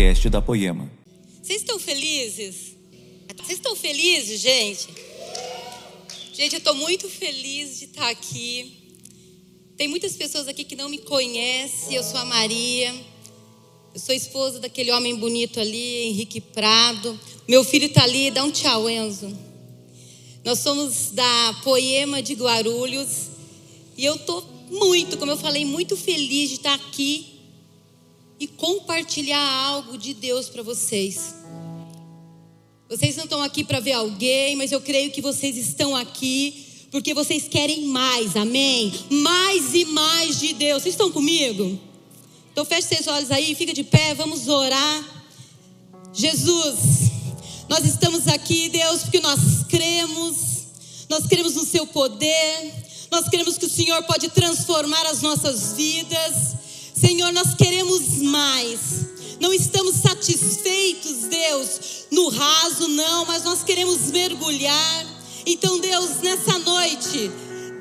podcast da Poema. Vocês estão felizes? Vocês estão felizes, gente? Gente, eu estou muito feliz de estar aqui. Tem muitas pessoas aqui que não me conhecem. Eu sou a Maria. Eu sou esposa daquele homem bonito ali, Henrique Prado. Meu filho está ali. Dá um tchau, Enzo. Nós somos da Poema de Guarulhos. E eu estou muito, como eu falei, muito feliz de estar aqui e compartilhar algo de Deus para vocês. Vocês não estão aqui para ver alguém, mas eu creio que vocês estão aqui porque vocês querem mais, amém? Mais e mais de Deus. Vocês estão comigo? Então feche seus olhos aí, fica de pé, vamos orar. Jesus, nós estamos aqui, Deus, porque nós cremos, nós cremos no Seu poder, nós cremos que o Senhor pode transformar as nossas vidas. Senhor, nós queremos mais. Não estamos satisfeitos, Deus, no raso, não, mas nós queremos mergulhar. Então, Deus, nessa noite,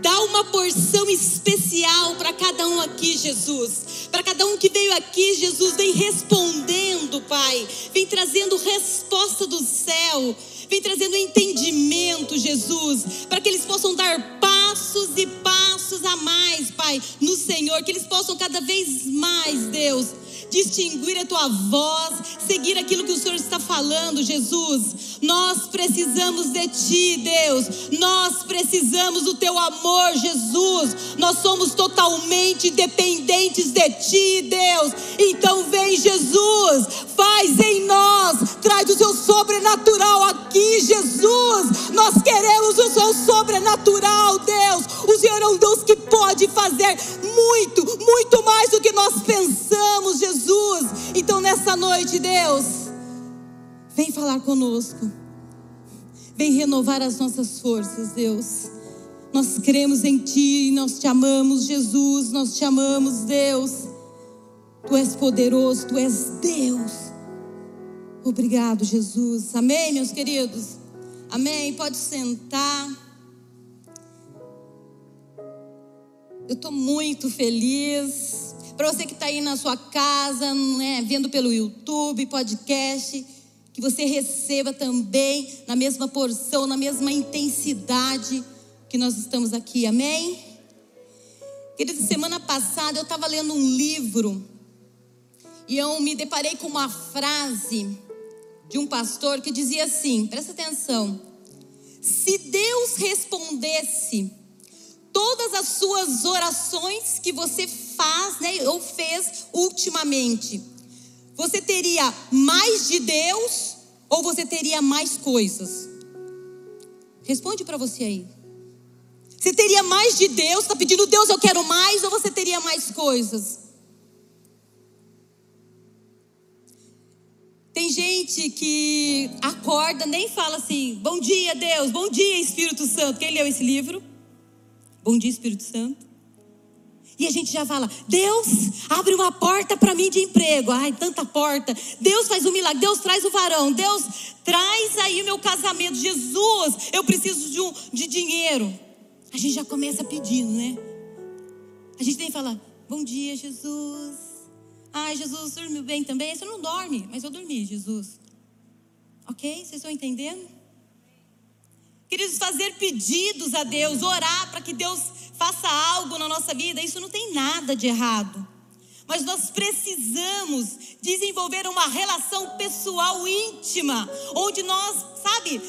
dá uma porção especial para cada um aqui, Jesus. Para cada um que veio aqui, Jesus, vem respondendo, Pai. Vem trazendo resposta do céu. Vem trazendo entendimento, Jesus, para que eles possam dar passos e passos a mais, Pai, no Senhor, que eles possam cada vez mais, Deus, distinguir a tua voz, seguir aquilo que o Senhor está falando, Jesus. Nós precisamos de ti, Deus. Nós precisamos do teu amor, Jesus. Nós somos totalmente dependentes de ti, Deus. Então vem, Jesus, faz em nós, traz o seu sobrenatural aqui, Jesus. Nós queremos o seu sobrenatural, Deus. O Senhor é um Deus que pode fazer muito, muito mais do que nós pensamos, nessa noite, Deus, vem falar conosco. Vem renovar as nossas forças, Deus. Nós cremos em Ti, nós te amamos, Jesus, nós te amamos, Deus. Tu és poderoso, Tu és Deus. Obrigado, Jesus. Amém, meus queridos? Amém. Pode sentar. Eu estou muito feliz. Para você que está aí na sua casa, né, vendo pelo YouTube, podcast, que você receba também na mesma porção, na mesma intensidade que nós estamos aqui. Amém? Querido, semana passada eu estava lendo um livro e eu me deparei com uma frase de um pastor que dizia assim: presta atenção. Se Deus respondesse todas as suas orações que você faz, né, ou fez ultimamente, você teria mais de Deus ou você teria mais coisas? Responde para você aí. Você teria mais de Deus, está pedindo Deus, eu quero mais, ou você teria mais coisas? Tem gente que acorda, nem fala assim, bom dia Deus, bom dia Espírito Santo. Quem leu esse livro? Bom dia, Espírito Santo. E a gente já fala: Deus, abre uma porta para mim de emprego. Ai, tanta porta. Deus faz um milagre. Deus traz o varão. Deus traz aí meu casamento. Jesus, eu preciso de, um, de dinheiro. A gente já começa pedindo, né? A gente tem que falar: Bom dia, Jesus. Ai, Jesus, dormiu bem também? Você não dorme, mas eu dormi, Jesus. Ok? Vocês estão entendendo? Queridos, fazer pedidos a Deus, orar para que Deus faça algo na nossa vida, isso não tem nada de errado. Mas nós precisamos desenvolver uma relação pessoal íntima, onde nós, sabe,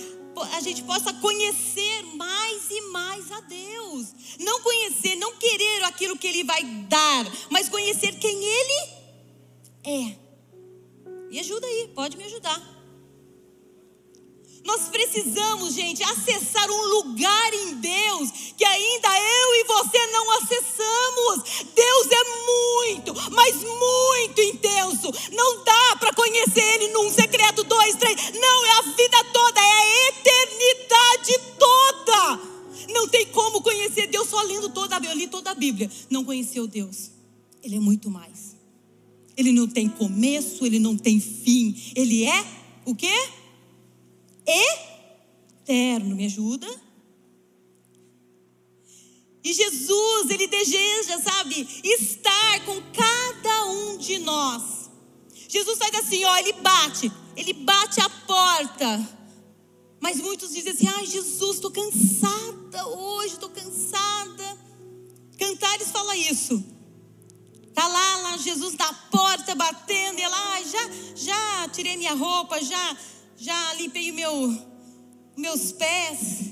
a gente possa conhecer mais e mais a Deus. Não conhecer, não querer aquilo que Ele vai dar, mas conhecer quem Ele é. Me ajuda aí, pode me ajudar. Nós precisamos, gente, acessar um lugar em Deus que ainda eu e você não acessamos. Deus é muito, mas muito intenso. Não dá para conhecer Ele num secreto, dois, três. Não, é a vida toda, é a eternidade toda. Não tem como conhecer Deus só lendo toda a Bíblia. Eu li toda a Bíblia. Não conheceu Deus. Ele é muito mais. Ele não tem começo, ele não tem fim. Ele é o quê? Eterno. Me ajuda? E Jesus, ele deseja, sabe, estar com cada um de nós. Jesus faz assim, ó, ele bate, ele bate a porta. Mas muitos dizem assim: ai, Jesus, estou cansada hoje, estou cansada. Cantares fala isso. Tá lá, lá Jesus na porta batendo, e ela, ah, já, já tirei minha roupa, já, já limpei o meu, meus pés.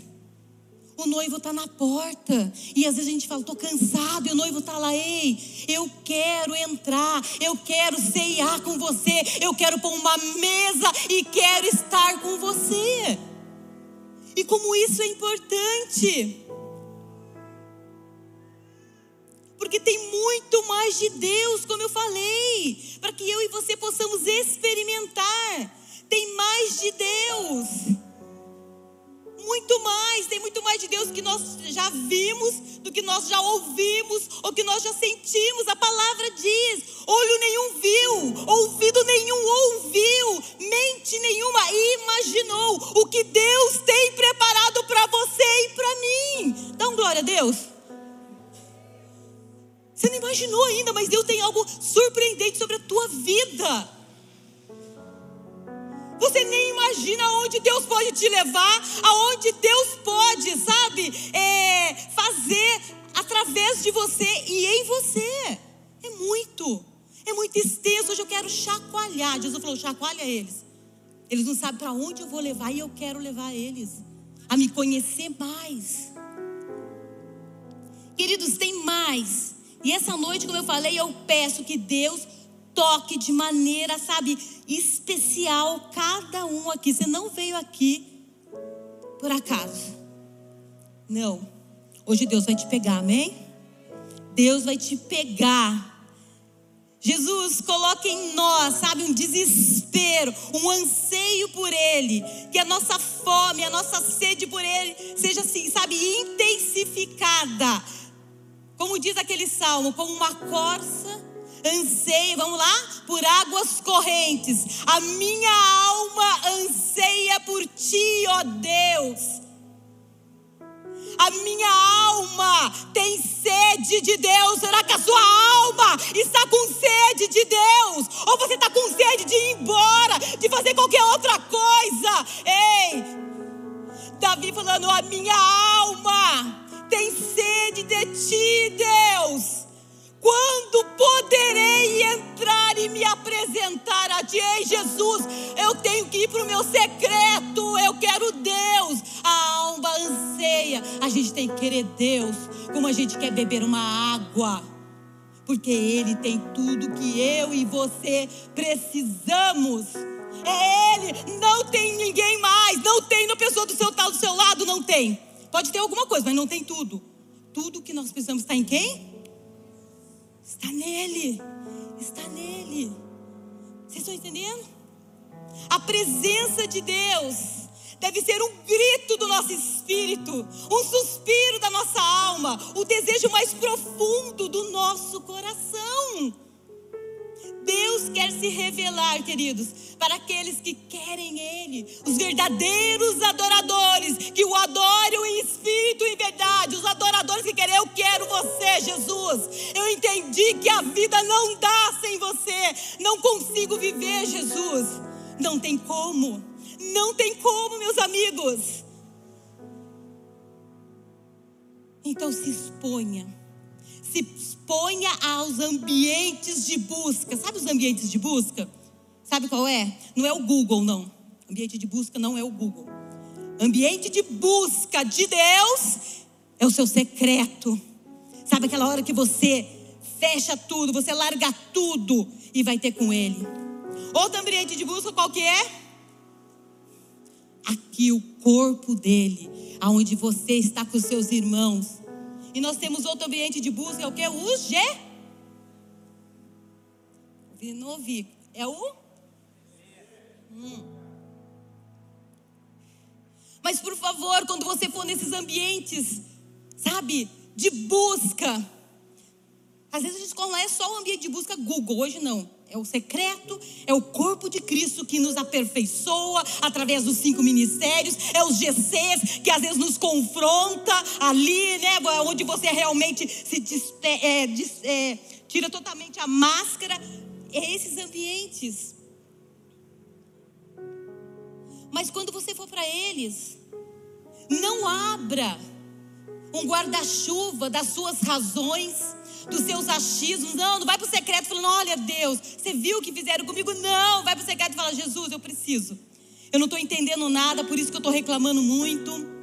O noivo está na porta. E às vezes a gente fala, estou cansado, e o noivo está lá, ei, eu quero entrar, eu quero ceiar com você, eu quero pôr uma mesa e quero estar com você. E como isso é importante. Porque tem muito mais de Deus, como eu falei, para que eu e você possamos experimentar. Tem mais de Deus muito mais, tem muito mais de Deus que nós já vimos, do que nós já ouvimos, ou que nós já sentimos. A palavra diz: olho nenhum viu, ouvido nenhum ouviu, mente nenhuma imaginou o que Deus tem preparado para você e para mim. Dá um glória a Deus. Você não imaginou ainda, mas Deus tem algo surpreendente sobre a tua vida. Você nem imagina aonde Deus pode te levar, aonde Deus pode, sabe, é, fazer através de você e em você. É muito, é muito extenso. Hoje eu quero chacoalhar. Jesus falou: chacoalha eles. Eles não sabem para onde eu vou levar e eu quero levar eles a me conhecer mais. Queridos, tem mais. E essa noite, como eu falei, eu peço que Deus toque de maneira, sabe, especial cada um aqui. Você não veio aqui por acaso. Não. Hoje Deus vai te pegar, amém? Deus vai te pegar. Jesus coloca em nós, sabe, um desespero, um anseio por Ele, que a nossa fome, a nossa sede por Ele seja assim, sabe, intensificada. Como diz aquele salmo, como uma corça anseia, vamos lá? Por águas correntes. A minha alma anseia por ti, ó Deus. A minha alma tem sede de Deus. Será que a sua alma está com sede de Deus? Ou você está com sede de ir embora, de fazer qualquer outra coisa? Ei, Davi falando: a minha alma tem sede de ti, Deus. Quando poderei entrar e me apresentar a ti? Ei, Jesus, eu tenho que ir para o meu secreto. Eu quero Deus. A alma anseia. A gente tem que querer Deus como a gente quer beber uma água. Porque Ele tem tudo que eu e você precisamos. É Ele, não tem ninguém mais. Não tem na pessoa do seu tal do seu lado, não tem. Pode ter alguma coisa, mas não tem tudo. Tudo que nós precisamos está em quem? Está nele. Está nele. Vocês estão entendendo? A presença de Deus deve ser um grito do nosso espírito, um suspiro da nossa alma, o desejo mais profundo do nosso coração. Deus quer se revelar, queridos, para aqueles que querem Ele, os verdadeiros adoradores, que o adoram em espírito e verdade, os adoradores que querem, eu quero você, Jesus. Eu entendi que a vida não dá sem você, não consigo viver, Jesus. Não tem como, não tem como, meus amigos. Então se exponha se exponha aos ambientes de busca. Sabe os ambientes de busca? Sabe qual é? Não é o Google, não. Ambiente de busca não é o Google. Ambiente de busca de Deus é o seu secreto. Sabe aquela hora que você fecha tudo, você larga tudo e vai ter com Ele. Outro ambiente de busca qual que é? Aqui o corpo dele, aonde você está com os seus irmãos e nós temos outro ambiente de busca, é o que? O G. Não ouvi. É o? Hum. Mas por favor, quando você for nesses ambientes, sabe, de busca. Às vezes a gente conhece só o ambiente de busca Google, hoje não. É o secreto, é o corpo de Cristo que nos aperfeiçoa através dos cinco ministérios, é os GCs que às vezes nos confronta ali, né? Onde você realmente se é, é, tira totalmente a máscara. É esses ambientes. Mas quando você for para eles, não abra um guarda-chuva das suas razões dos seus achismos. Não, não vai para o secreto falando: olha, Deus, você viu o que fizeram comigo? Não, vai para o secreto e fala: Jesus, eu preciso. Eu não estou entendendo nada, por isso que eu estou reclamando muito.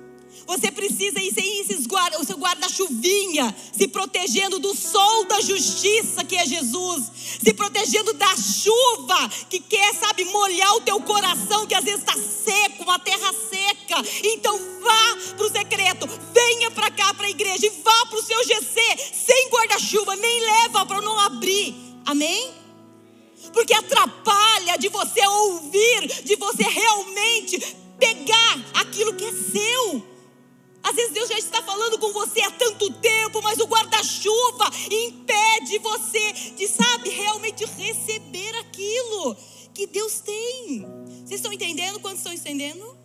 Você precisa ir sem esses guarda, o seu guarda-chuvinha, se protegendo do sol da justiça que é Jesus, se protegendo da chuva que quer, sabe, molhar o teu coração, que às vezes está seco, uma terra seca. Então vá para o secreto, venha para cá, para a igreja, e vá para o seu GC, sem guarda-chuva, nem leva para não abrir. Amém? Porque atrapalha de você ouvir, de você realmente pegar aquilo que é seu. Às vezes Deus já está falando com você há tanto tempo, mas o guarda-chuva impede você de, sabe, realmente receber aquilo que Deus tem. Vocês estão entendendo? Quantos estão entendendo?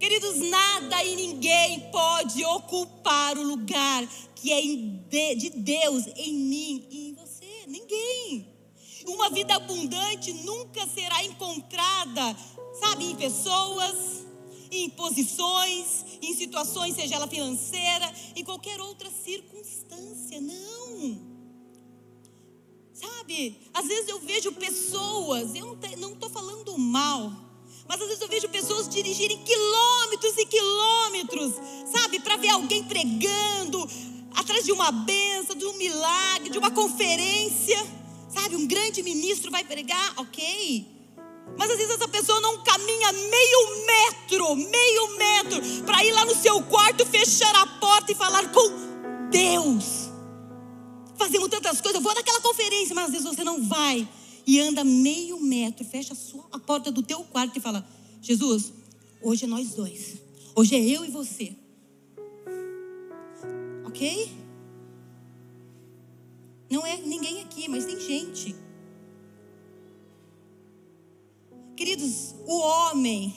Queridos, nada e ninguém pode ocupar o lugar que é de Deus em mim e em você. Ninguém. Uma vida abundante nunca será encontrada, sabe, em pessoas em posições, em situações, seja ela financeira, em qualquer outra circunstância. Não. Sabe, às vezes eu vejo pessoas, eu não estou falando mal, mas às vezes eu vejo pessoas dirigirem quilômetros e quilômetros, sabe, para ver alguém pregando, atrás de uma benção, de um milagre, de uma conferência, sabe, um grande ministro vai pregar, ok. Mas às vezes essa pessoa não caminha meio metro, meio metro, para ir lá no seu quarto, fechar a porta e falar com Deus. Fazemos tantas coisas, eu vou naquela conferência, mas às vezes você não vai. E anda meio metro, fecha a, sua, a porta do teu quarto e fala: Jesus, hoje é nós dois. Hoje é eu e você. Ok? Não é ninguém aqui, mas tem gente. O homem,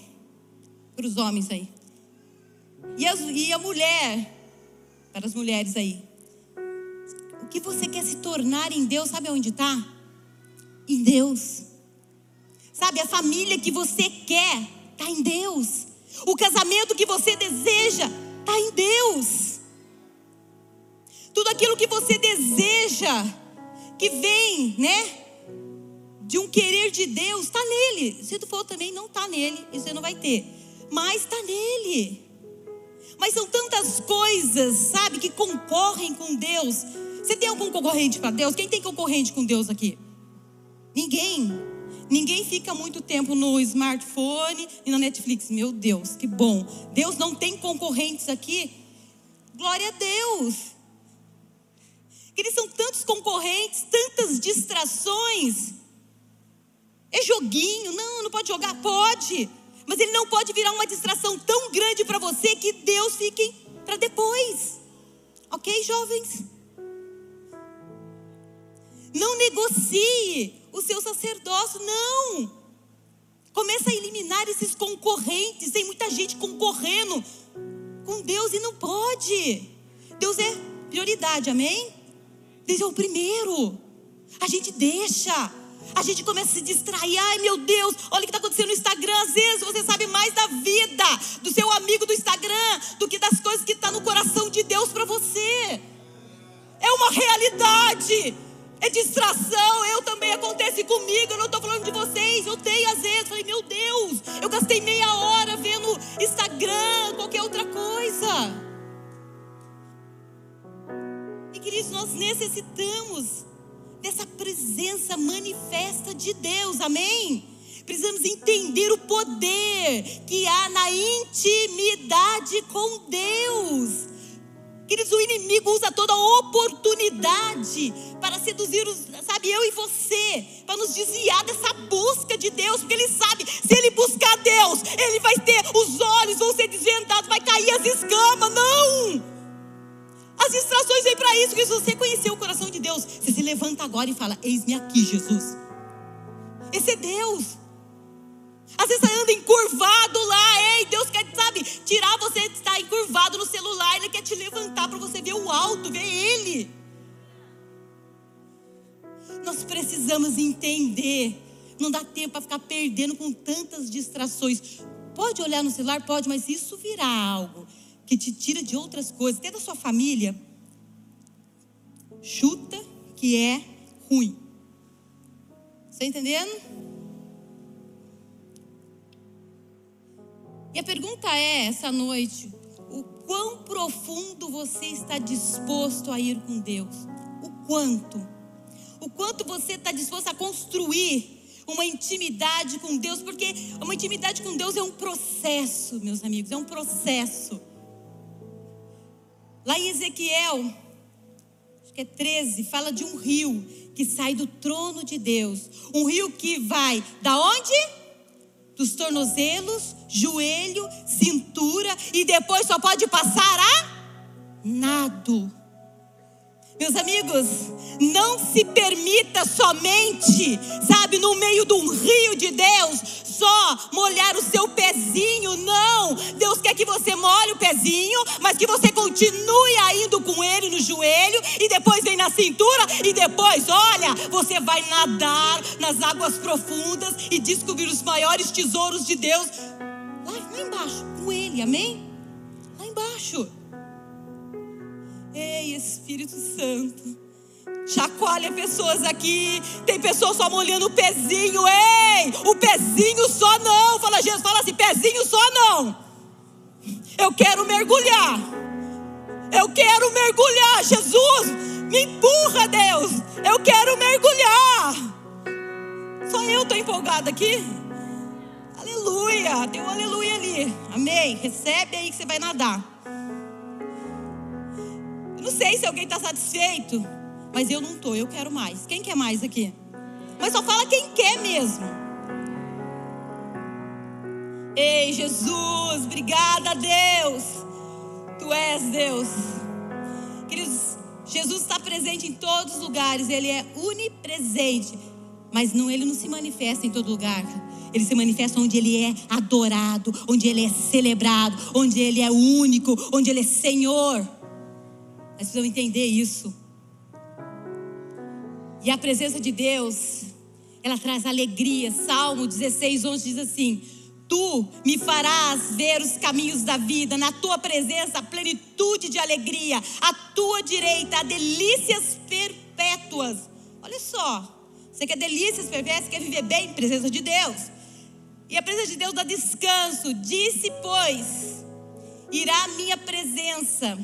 para os homens aí, e, as, e a mulher, para as mulheres aí, o que você quer se tornar em Deus, sabe onde está? Em Deus. Sabe, a família que você quer está em Deus. O casamento que você deseja está em Deus. Tudo aquilo que você deseja, que vem, né? De um querer de Deus, está nele. Se tu for também, não está nele, e você não vai ter. Mas está nele. Mas são tantas coisas, sabe, que concorrem com Deus. Você tem algum concorrente para Deus? Quem tem concorrente com Deus aqui? Ninguém. Ninguém fica muito tempo no smartphone e na Netflix. Meu Deus, que bom. Deus não tem concorrentes aqui. Glória a Deus. Eles são tantos concorrentes, tantas distrações. É joguinho? Não, não pode jogar? Pode. Mas ele não pode virar uma distração tão grande para você que Deus fique para depois. Ok, jovens? Não negocie o seu sacerdócio, não. Começa a eliminar esses concorrentes. Tem muita gente concorrendo com Deus e não pode. Deus é prioridade, amém? Deus é o primeiro. A gente deixa a gente começa a se distrair. Ai, meu Deus, olha o que está acontecendo no Instagram. Às vezes você sabe mais da vida do seu amigo do Instagram do que das coisas que estão tá no coração de Deus para você. É uma realidade. É distração. Eu também acontece comigo. Eu não estou falando de vocês. Eu tenho às vezes. Falei, meu Deus, eu gastei meia hora vendo Instagram, qualquer outra coisa. E queridos, nós necessitamos dessa presença manifesta de Deus, amém? Precisamos entender o poder que há na intimidade com Deus. Queridos, o inimigo usa toda oportunidade para seduzir, os, sabe, eu e você, para nos desviar dessa busca de Deus, porque ele sabe, se ele buscar Deus, ele vai ter, os olhos vão ser desvendados, vai cair as escamas, não! As distrações vêm para isso, porque se você conhecer o coração de Deus, você se levanta agora e fala: Eis-me aqui, Jesus. Esse é Deus. Às vezes você anda encurvado lá, ei, Deus quer, sabe, tirar você de estar encurvado no celular, Ele quer te levantar para você ver o alto, ver Ele. Nós precisamos entender Não dá tempo para ficar perdendo com tantas distrações. Pode olhar no celular, pode, mas isso virá algo que te tira de outras coisas, até da sua família. Chuta que é ruim. Está entendendo? E a pergunta é essa noite: o quão profundo você está disposto a ir com Deus? O quanto? O quanto você está disposto a construir uma intimidade com Deus? Porque uma intimidade com Deus é um processo, meus amigos, é um processo. Lá em Ezequiel, acho que é 13, fala de um rio que sai do trono de Deus. Um rio que vai da onde? Dos tornozelos, joelho, cintura e depois só pode passar a nado. Meus amigos, não se permita somente, sabe, no meio de um rio de Deus, só molhar o seu pezinho. Não, Deus quer que você molhe o pezinho, mas que você continue indo com ele no joelho e depois vem na cintura e depois, olha, você vai nadar nas águas profundas e descobrir os maiores tesouros de Deus lá, lá embaixo, com ele, amém? Lá embaixo. Espírito Santo. Chacoalha pessoas aqui. Tem pessoas só molhando o pezinho. Ei, o pezinho só não. Fala, Jesus, fala assim: pezinho só não. Eu quero mergulhar. Eu quero mergulhar. Jesus, me empurra, Deus. Eu quero mergulhar. Só eu estou empolgada aqui. Aleluia. Tem um aleluia ali. Amém. Recebe aí que você vai nadar. Não sei se alguém está satisfeito, mas eu não estou, eu quero mais. Quem quer mais aqui? Mas só fala quem quer mesmo. Ei, Jesus, obrigada, Deus. Tu és Deus. Queridos, Jesus está presente em todos os lugares, Ele é onipresente, mas não, Ele não se manifesta em todo lugar. Ele se manifesta onde Ele é adorado, onde Ele é celebrado, onde Ele é único, onde Ele é Senhor. Nós precisamos entender isso. E a presença de Deus, ela traz alegria. Salmo 16, 11 diz assim: Tu me farás ver os caminhos da vida, na tua presença, plenitude de alegria, a tua direita, a delícias perpétuas. Olha só, você quer delícias perpétuas, quer viver bem em presença de Deus. E a presença de Deus dá descanso. Disse, pois, irá a minha presença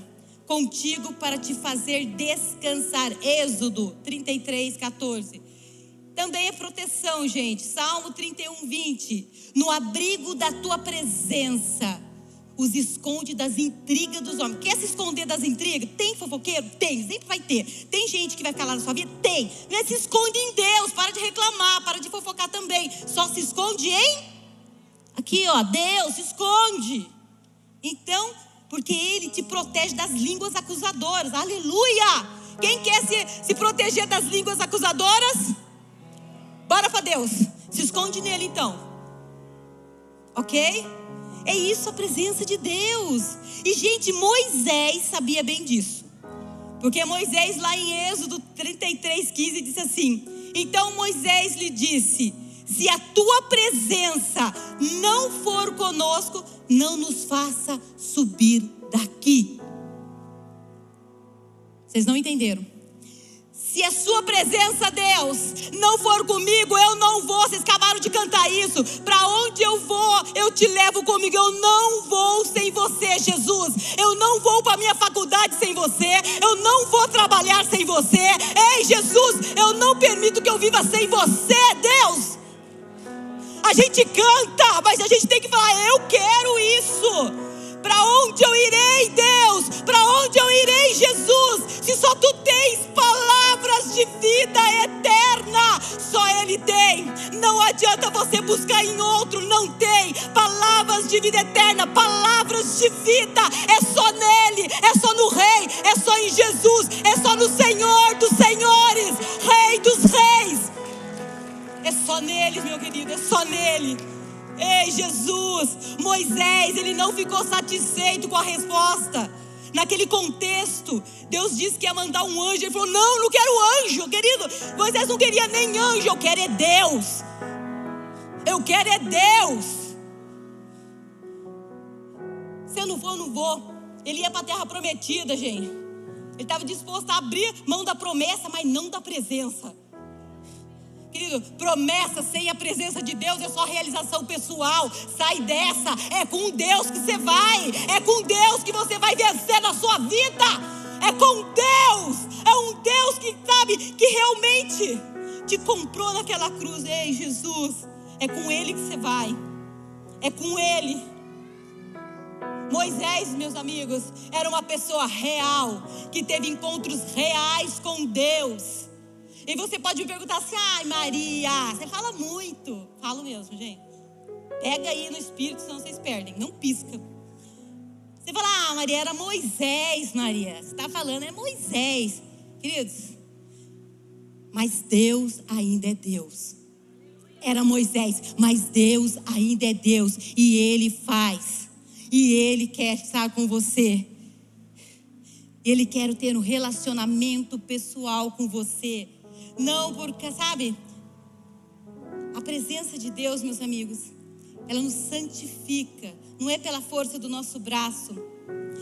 contigo para te fazer descansar. Êxodo 33, 14. Também é proteção, gente. Salmo 31, 20. No abrigo da tua presença, os esconde das intrigas dos homens. Quer se esconder das intrigas? Tem fofoqueiro? Tem, sempre vai ter. Tem gente que vai lá na sua vida? Tem. Mas se esconde em Deus, para de reclamar, para de fofocar também. Só se esconde em. Aqui, ó, Deus, se esconde. Então, porque Ele te protege das línguas acusadoras. Aleluia! Quem quer se, se proteger das línguas acusadoras? Bora para Deus. Se esconde nele então. Ok? É isso a presença de Deus. E, gente, Moisés sabia bem disso. Porque Moisés, lá em Êxodo 33, 15, disse assim: Então Moisés lhe disse: Se a tua presença não for conosco, não nos faça subir daqui. Vocês não entenderam? Se a sua presença, Deus, não for comigo, eu não vou. Vocês acabaram de cantar isso. Para onde eu vou, eu te levo comigo. Eu não vou sem você, Jesus. Eu não vou para minha faculdade sem você. Eu não vou trabalhar sem você. Ei, Jesus, eu não permito que eu viva sem você, Deus. A gente canta, mas a gente tem que falar: eu quero isso. Para onde eu irei, Deus? Para onde eu irei, Jesus? Se só tu tens palavras de vida eterna, só Ele tem. Não adianta você buscar em outro, não tem. Palavras de vida eterna, palavras de vida, é só nele, é só no Rei, é só em Jesus, é só no Senhor dos Senhores, Rei dos Reis. É só nele, meu querido, é só nele. Ei, Jesus, Moisés, ele não ficou satisfeito com a resposta. Naquele contexto, Deus disse que ia mandar um anjo. Ele falou: Não, não quero anjo, querido. Moisés não queria nem anjo, eu quero é Deus. Eu quero é Deus. Se eu não for, eu não vou. Ele ia para a terra prometida, gente. Ele estava disposto a abrir mão da promessa, mas não da presença. Querido, promessa sem a presença de Deus é só realização pessoal. Sai dessa. É com Deus que você vai. É com Deus que você vai vencer na sua vida. É com Deus. É um Deus que sabe que realmente te comprou naquela cruz. Ei, Jesus. É com Ele que você vai. É com Ele. Moisés, meus amigos, era uma pessoa real, que teve encontros reais com Deus. E você pode me perguntar assim: ai, Maria, você fala muito. Falo mesmo, gente. Pega aí no espírito, senão vocês perdem. Não pisca. Você fala, ah, Maria, era Moisés, Maria. Você está falando, é Moisés. Queridos, mas Deus ainda é Deus. Era Moisés, mas Deus ainda é Deus. E Ele faz. E Ele quer estar com você. Ele quer ter um relacionamento pessoal com você. Não porque, sabe? A presença de Deus, meus amigos, ela nos santifica. Não é pela força do nosso braço.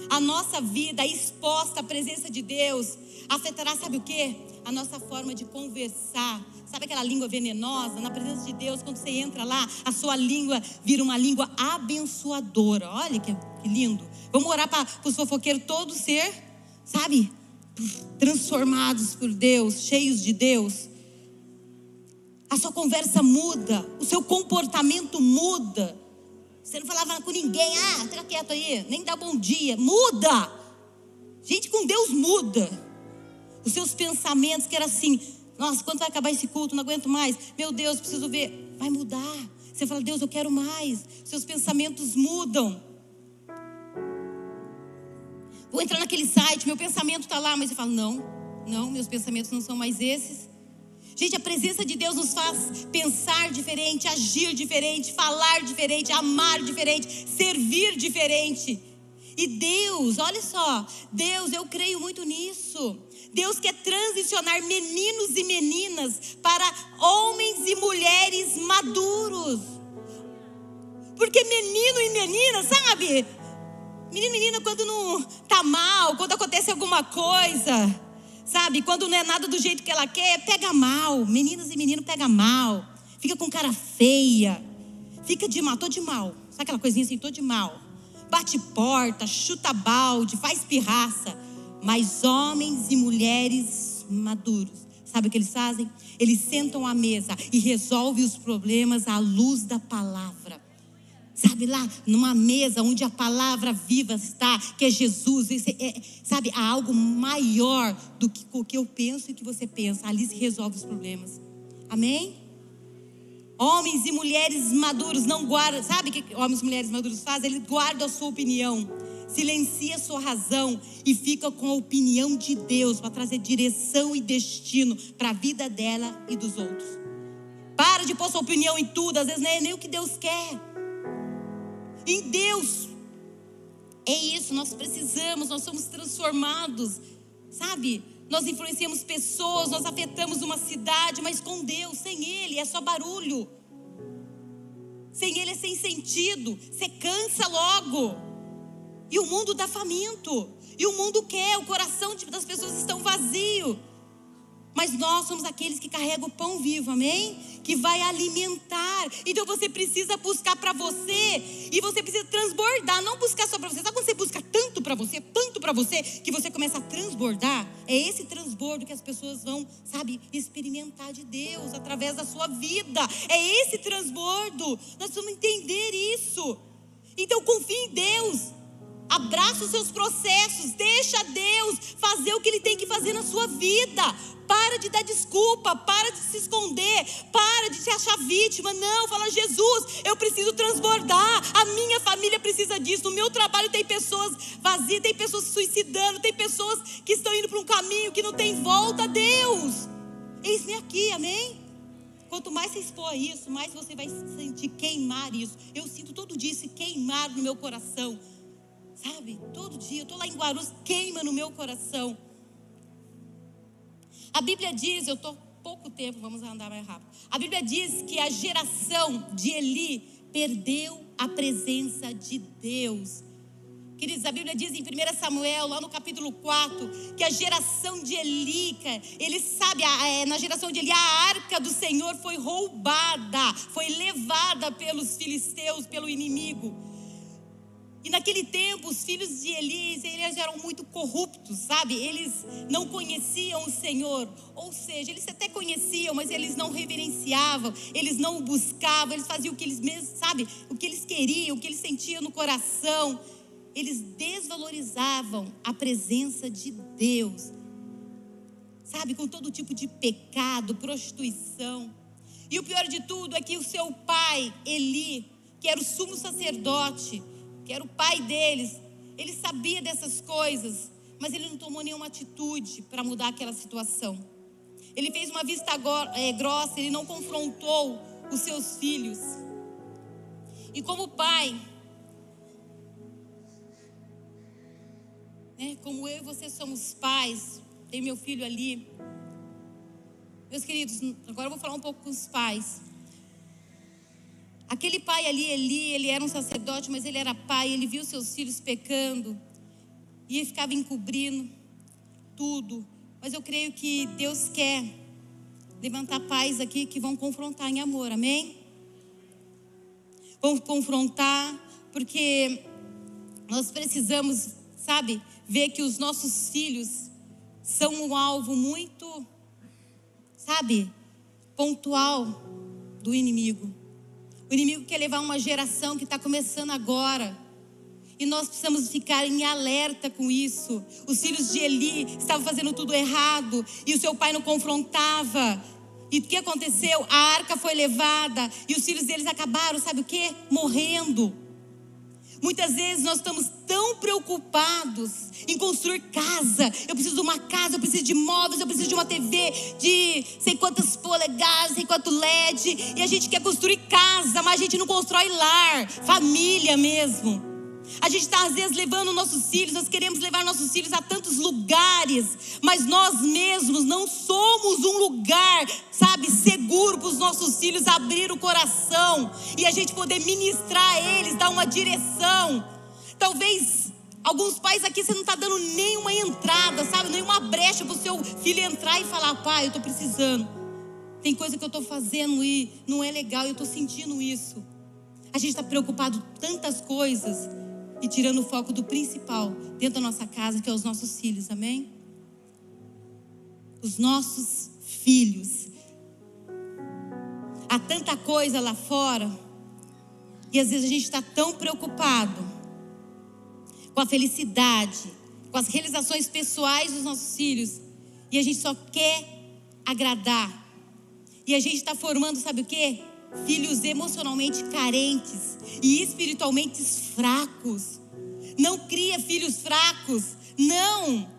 A nossa vida exposta à presença de Deus afetará, sabe o que? A nossa forma de conversar. Sabe aquela língua venenosa? Na presença de Deus, quando você entra lá, a sua língua vira uma língua abençoadora. Olha que, lindo. Vamos orar para os fofoqueiros todos ser, sabe? Transformados por Deus, cheios de Deus, a sua conversa muda, o seu comportamento muda. Você não falava com ninguém, ah, fica quieto aí, nem dá bom dia. Muda! Gente com Deus muda. Os seus pensamentos, que era assim, nossa, quando vai acabar esse culto? Não aguento mais. Meu Deus, preciso ver. Vai mudar. Você fala, Deus, eu quero mais. Seus pensamentos mudam. Vou entrar naquele site, meu pensamento está lá, mas eu falo, não, não, meus pensamentos não são mais esses. Gente, a presença de Deus nos faz pensar diferente, agir diferente, falar diferente, amar diferente, servir diferente. E Deus, olha só, Deus, eu creio muito nisso. Deus quer transicionar meninos e meninas para homens e mulheres maduros. Porque menino e menina, sabe? Menino, menina, quando não tá mal, quando acontece alguma coisa, sabe? Quando não é nada do jeito que ela quer, pega mal. Meninas e meninos pega mal. Fica com cara feia. Fica de mal, tô de mal. Sabe aquela coisinha assim, tô de mal. Bate porta, chuta balde, faz pirraça. Mas homens e mulheres maduros, sabe o que eles fazem? Eles sentam à mesa e resolvem os problemas à luz da palavra. Sabe lá, numa mesa onde a palavra viva está, que é Jesus, é, sabe, há algo maior do que o que eu penso e o que você pensa. Ali se resolve os problemas. Amém? Homens e mulheres maduros não guardam, sabe o que homens e mulheres maduros fazem? Eles guardam a sua opinião, silencia a sua razão e fica com a opinião de Deus para trazer direção e destino para a vida dela e dos outros. Para de pôr sua opinião em tudo, às vezes é nem o que Deus quer em Deus. É isso, nós precisamos, nós somos transformados, sabe? Nós influenciamos pessoas, nós afetamos uma cidade, mas com Deus, sem Ele é só barulho. Sem Ele é sem sentido, você cansa logo. E o mundo dá faminto, e o mundo quer, o coração das pessoas estão vazio. Mas nós somos aqueles que carregam o pão vivo, amém? Que vai alimentar. Então você precisa buscar para você e você precisa transbordar, não buscar só para você. Sabe quando você busca tanto para você, tanto para você, que você começa a transbordar? É esse transbordo que as pessoas vão, sabe, experimentar de Deus através da sua vida. É esse transbordo. Nós precisamos entender isso. Então confie em Deus. Abraça os seus processos, deixa Deus fazer o que Ele tem que fazer na sua vida. Para de dar desculpa, para de se esconder, para de se achar vítima. Não, fala Jesus, eu preciso transbordar. A minha família precisa disso. No meu trabalho tem pessoas vazias, tem pessoas se suicidando, tem pessoas que estão indo para um caminho que não tem volta. Deus, eis-me aqui, amém? Quanto mais você expor isso, mais você vai sentir queimar isso. Eu sinto todo dia esse queimar no meu coração. Sabe? Todo dia, eu estou lá em Guarulhos, queima no meu coração. A Bíblia diz, eu estou pouco tempo, vamos andar mais rápido. A Bíblia diz que a geração de Eli perdeu a presença de Deus. Queridos, a Bíblia diz em 1 Samuel, lá no capítulo 4, que a geração de Elica, ele sabe, é, na geração de Eli, a arca do Senhor foi roubada, foi levada pelos filisteus, pelo inimigo. E naquele tempo, os filhos de Eli, eles eram muito corruptos, sabe? Eles não conheciam o Senhor. Ou seja, eles até conheciam, mas eles não reverenciavam, eles não o buscavam, eles faziam o que eles mesmos, sabe? O que eles queriam, o que eles sentiam no coração. Eles desvalorizavam a presença de Deus. Sabe? Com todo tipo de pecado, prostituição. E o pior de tudo é que o seu pai, Eli, que era o sumo sacerdote, que era o pai deles, ele sabia dessas coisas, mas ele não tomou nenhuma atitude para mudar aquela situação. Ele fez uma vista é, grossa, ele não confrontou os seus filhos. E como pai, né, como eu e você somos pais, tem meu filho ali. Meus queridos, agora eu vou falar um pouco com os pais. Aquele pai ali, Eli, ele era um sacerdote, mas ele era pai, ele viu seus filhos pecando e ele ficava encobrindo tudo. Mas eu creio que Deus quer levantar pais aqui que vão confrontar em amor, amém? Vão confrontar, porque nós precisamos, sabe, ver que os nossos filhos são um alvo muito, sabe, pontual do inimigo. O inimigo quer levar uma geração que está começando agora. E nós precisamos ficar em alerta com isso. Os filhos de Eli estavam fazendo tudo errado e o seu pai não confrontava. E o que aconteceu? A arca foi levada e os filhos deles acabaram, sabe o que? Morrendo. Muitas vezes nós estamos tão preocupados em construir casa. Eu preciso de uma casa, eu preciso de móveis, eu preciso de uma TV de sei quantas polegadas, sei quanto LED. E a gente quer construir casa, mas a gente não constrói lar, família mesmo. A gente está às vezes levando nossos filhos, nós queremos levar nossos filhos a tantos lugares, mas nós mesmos não somos um lugar, sabe, seguro para os nossos filhos abrir o coração e a gente poder ministrar a eles, dar uma direção. Talvez alguns pais aqui você não está dando nenhuma entrada, sabe, nenhuma brecha para o seu filho entrar e falar: pai, eu estou precisando. Tem coisa que eu estou fazendo e não é legal, eu estou sentindo isso. A gente está preocupado com tantas coisas e tirando o foco do principal dentro da nossa casa, que é os nossos filhos, amém? Os nossos filhos. Há tanta coisa lá fora, e às vezes a gente está tão preocupado com a felicidade, com as realizações pessoais dos nossos filhos, e a gente só quer agradar. E a gente está formando, sabe o que? Filhos emocionalmente carentes e espiritualmente fracos. Não cria filhos fracos. Não.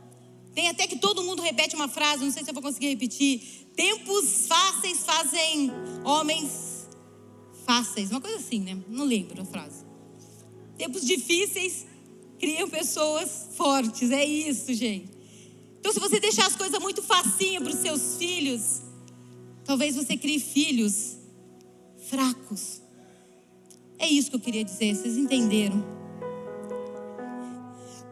Tem até que todo mundo repete uma frase, não sei se eu vou conseguir repetir. Tempos fáceis fazem homens fáceis. Uma coisa assim, né? Não lembro a frase. Tempos difíceis criam pessoas fortes. É isso, gente. Então, se você deixar as coisas muito facinho para os seus filhos, talvez você crie filhos fracos. É isso que eu queria dizer, vocês entenderam?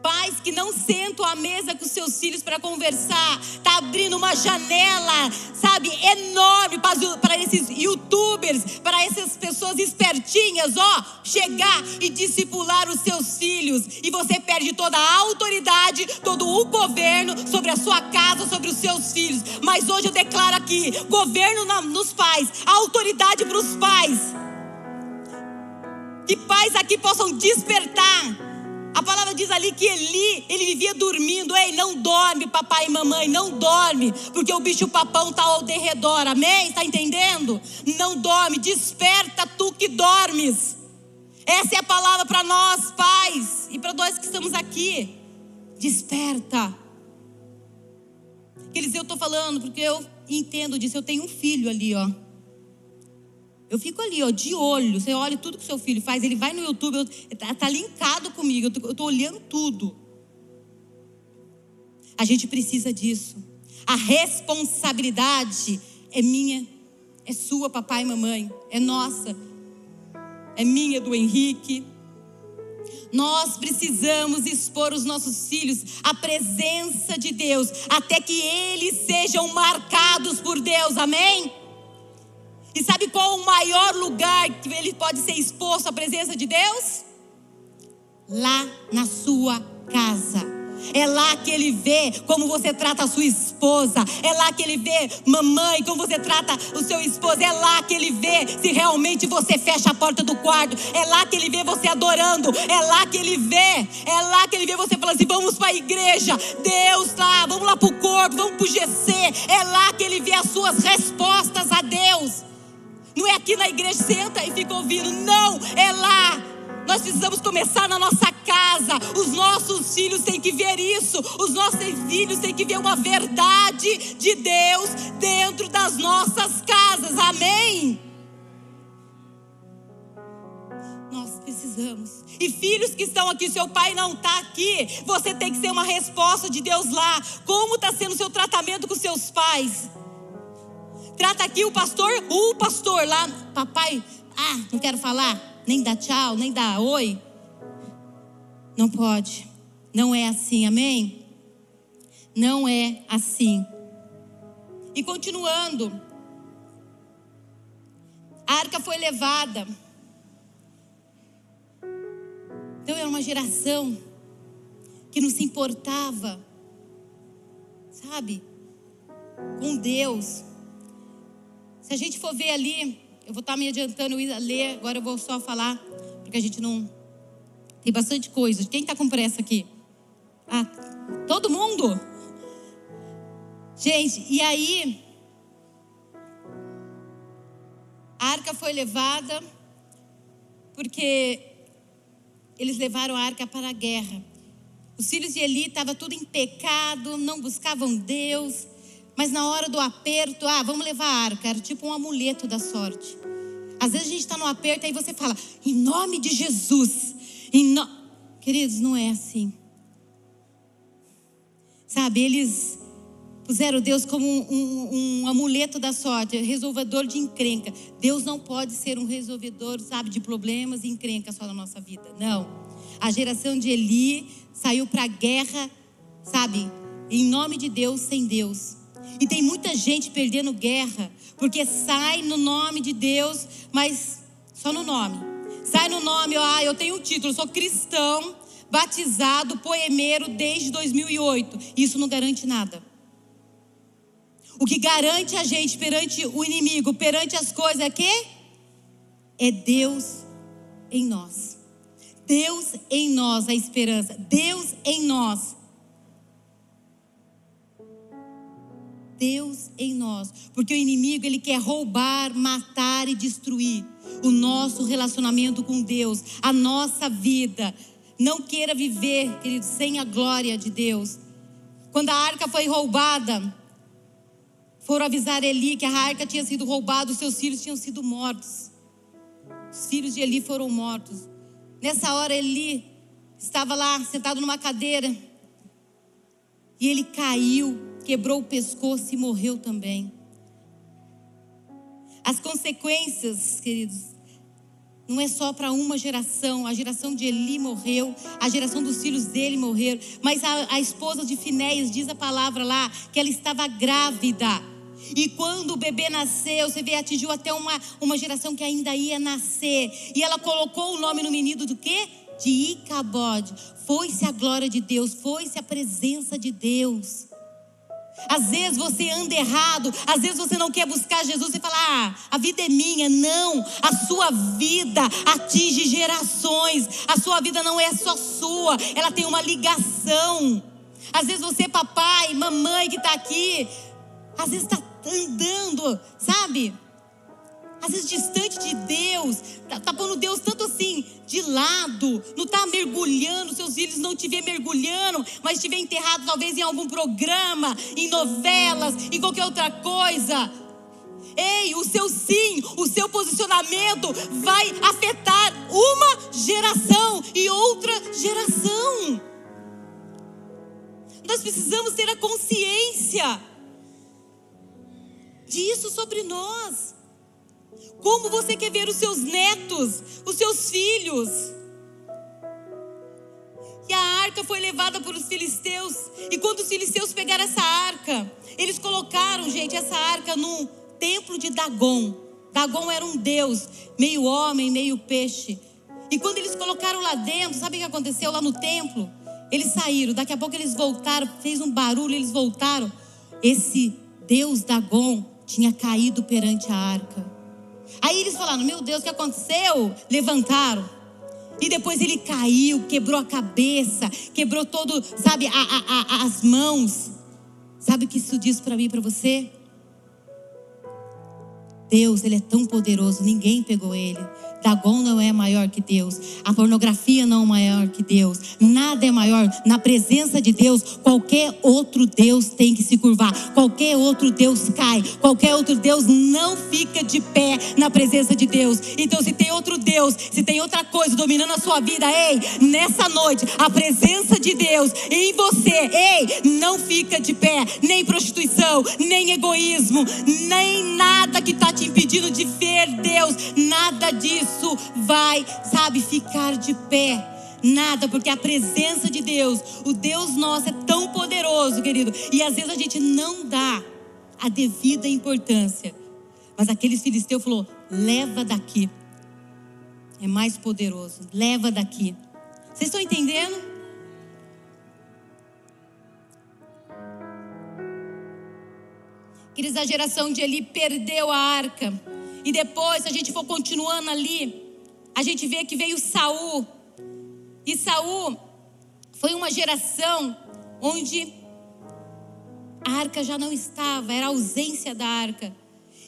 Pais que não sentam à mesa com seus filhos para conversar, tá abrindo uma janela, sabe, enorme para esses youtubers, para essas pessoas espertinhas, ó, chegar e discipular os seus filhos. E você perde toda a autoridade, todo o governo sobre a sua casa, sobre os seus filhos. Mas hoje eu declaro aqui: governo na, nos pais, autoridade para os pais. Que pais aqui possam despertar a palavra diz ali que Eli, ele vivia dormindo. Ei, não dorme, papai e mamãe, não dorme, porque o bicho papão está ao derredor, amém? Está entendendo? Não dorme, desperta tu que dormes. Essa é a palavra para nós, pais, e para nós que estamos aqui. Desperta. Eles eu estou falando porque eu entendo disso. Eu tenho um filho ali, ó. Eu fico ali, ó, de olho. Você olha tudo que seu filho faz, ele vai no YouTube, está tá linkado comigo, eu estou olhando tudo. A gente precisa disso. A responsabilidade é minha, é sua, papai e mamãe, é nossa, é minha, do Henrique. Nós precisamos expor os nossos filhos à presença de Deus, até que eles sejam marcados por Deus, amém? E sabe qual o maior lugar que ele pode ser exposto à presença de Deus? Lá na sua casa. É lá que ele vê como você trata a sua esposa. É lá que ele vê, mamãe, como você trata o seu esposo. É lá que ele vê se realmente você fecha a porta do quarto. É lá que ele vê você adorando. É lá que ele vê. É lá que ele vê você falando assim: vamos para a igreja. Deus tá, vamos lá para o corpo, vamos para o GC. É lá que ele vê as suas respostas a Deus. Não é aqui na igreja, senta e fica ouvindo. Não, é lá. Nós precisamos começar na nossa casa. Os nossos filhos têm que ver isso. Os nossos filhos têm que ver uma verdade de Deus dentro das nossas casas. Amém? Nós precisamos. E filhos que estão aqui, seu pai não está aqui, você tem que ser uma resposta de Deus lá. Como está sendo o seu tratamento com seus pais? Trata aqui o pastor, o pastor lá, papai, ah, não quero falar, nem dar tchau, nem dar oi. Não pode. Não é assim, amém? Não é assim. E continuando, a arca foi levada. Então era uma geração que não se importava, sabe, com Deus. Se a gente for ver ali, eu vou estar me adiantando a ler, agora eu vou só falar, porque a gente não. Tem bastante coisa. Quem está com pressa aqui? Ah, todo mundo? Gente, e aí. A arca foi levada, porque eles levaram a arca para a guerra. Os filhos de Eli estavam tudo em pecado, não buscavam Deus, mas na hora do aperto, ah, vamos levar a arca, era tipo um amuleto da sorte. Às vezes a gente está no aperto e você fala, em nome de Jesus. No... Queridos, não é assim. Sabe, eles puseram Deus como um, um, um, amuleto da sorte, resolvedor de encrenca. Deus não pode ser um resolvedor, sabe, de problemas e encrenca só na nossa vida. Não. A geração de Eli saiu para a guerra, sabe, em nome de Deus, sem Deus. E tem muita gente perdendo guerra, porque sai no nome de Deus, mas só no nome. Sai no nome, ah, eu tenho um título, sou cristão, batizado, poemeiro desde 2008. Isso não garante nada. O que garante a gente perante o inimigo, perante as coisas é que é Deus em nós. Deus em nós a esperança, Deus em nós Deus em nós, porque o inimigo ele quer roubar, matar e destruir o nosso relacionamento com Deus, a nossa vida. Não queira viver, querido, sem a glória de Deus. Quando a arca foi roubada, foram avisar Eli que a arca tinha sido roubada, os seus filhos tinham sido mortos. Os filhos de Eli foram mortos. Nessa hora, Eli estava lá sentado numa cadeira e ele caiu quebrou o pescoço e morreu também. As consequências, queridos, não é só para uma geração. A geração de Eli morreu, a geração dos filhos dele morreram. Mas a, a esposa de Finéias diz a palavra lá que ela estava grávida. E quando o bebê nasceu, você vê, atingiu até uma, uma geração que ainda ia nascer. E ela colocou o nome no menino do quê? De Icabode. Foi-se a glória de Deus, foi-se a presença de Deus. Às vezes você anda errado, às vezes você não quer buscar Jesus e falar: ah, a vida é minha. Não, a sua vida atinge gerações, a sua vida não é só sua, ela tem uma ligação. Às vezes você, papai, mamãe que está aqui, às vezes está andando, sabe? Às vezes distante de Deus, tá, tá pondo Deus tanto assim de lado, não tá mergulhando, seus filhos não te vê mergulhando, mas te vê enterrado talvez em algum programa, em novelas, em qualquer outra coisa. Ei, o seu sim, o seu posicionamento vai afetar uma geração e outra geração. Nós precisamos ter a consciência disso sobre nós. Como você quer ver os seus netos, os seus filhos? E a arca foi levada por os filisteus. E quando os filisteus pegaram essa arca, eles colocaram, gente, essa arca no templo de Dagon. Dagon era um deus, meio homem, meio peixe. E quando eles colocaram lá dentro, sabe o que aconteceu lá no templo? Eles saíram, daqui a pouco eles voltaram, fez um barulho, eles voltaram. Esse deus Dagon tinha caído perante a arca. Aí eles falaram: Meu Deus, o que aconteceu? Levantaram. E depois ele caiu, quebrou a cabeça, quebrou todo, sabe, a, a, a, as mãos. Sabe o que isso diz para mim e para você? Deus, ele é tão poderoso, ninguém pegou ele. Dagon não é maior que Deus. A pornografia não é maior que Deus. Nada é maior. Na presença de Deus, qualquer outro Deus tem que se curvar. Qualquer outro Deus cai. Qualquer outro Deus não fica de pé na presença de Deus. Então, se tem outro Deus, se tem outra coisa dominando a sua vida, ei, nessa noite, a presença de Deus em você, ei, não fica de pé. Nem prostituição, nem egoísmo, nem nada que está te impedindo de ver Deus. Nada disso isso vai, sabe, ficar de pé. Nada, porque a presença de Deus, o Deus nosso é tão poderoso, querido, e às vezes a gente não dá a devida importância. Mas aquele filisteu falou: leva daqui. É mais poderoso, leva daqui. Vocês estão entendendo? Queridos, a geração de Eli perdeu a arca. E depois, se a gente for continuando ali, a gente vê que veio Saul. E Saul foi uma geração onde a arca já não estava, era a ausência da arca.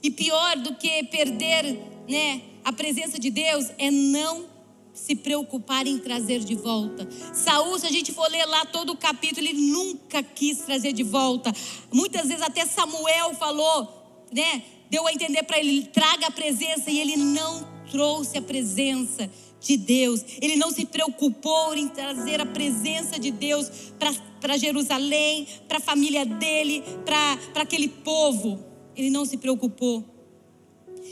E pior do que perder, né, a presença de Deus é não se preocupar em trazer de volta. Saul, se a gente for ler lá todo o capítulo, ele nunca quis trazer de volta. Muitas vezes até Samuel falou, né? deu a entender para ele: traga a presença, e ele não trouxe a presença de Deus. Ele não se preocupou em trazer a presença de Deus para Jerusalém, para a família dele, para aquele povo. Ele não se preocupou.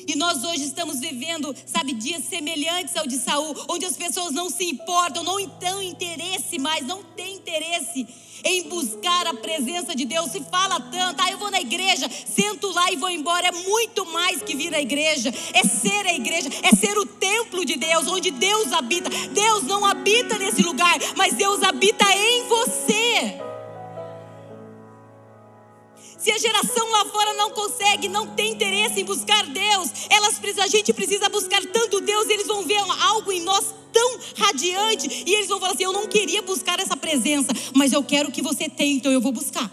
E nós hoje estamos vivendo, sabe, dias semelhantes ao de Saul, onde as pessoas não se importam, não têm interesse mais, não têm interesse em buscar a presença de Deus. Se fala tanto, ah, eu vou na igreja, sento lá e vou embora. É muito mais que vir à igreja, é ser a igreja, é ser o templo de Deus, onde Deus habita. Deus não habita nesse lugar, mas Deus habita em você. Se a geração lá fora não consegue, não tem interesse em buscar Deus, elas, a gente precisa buscar tanto Deus, eles vão ver algo em nós tão radiante e eles vão falar assim: Eu não queria buscar essa presença, mas eu quero que você tenha, então eu vou buscar.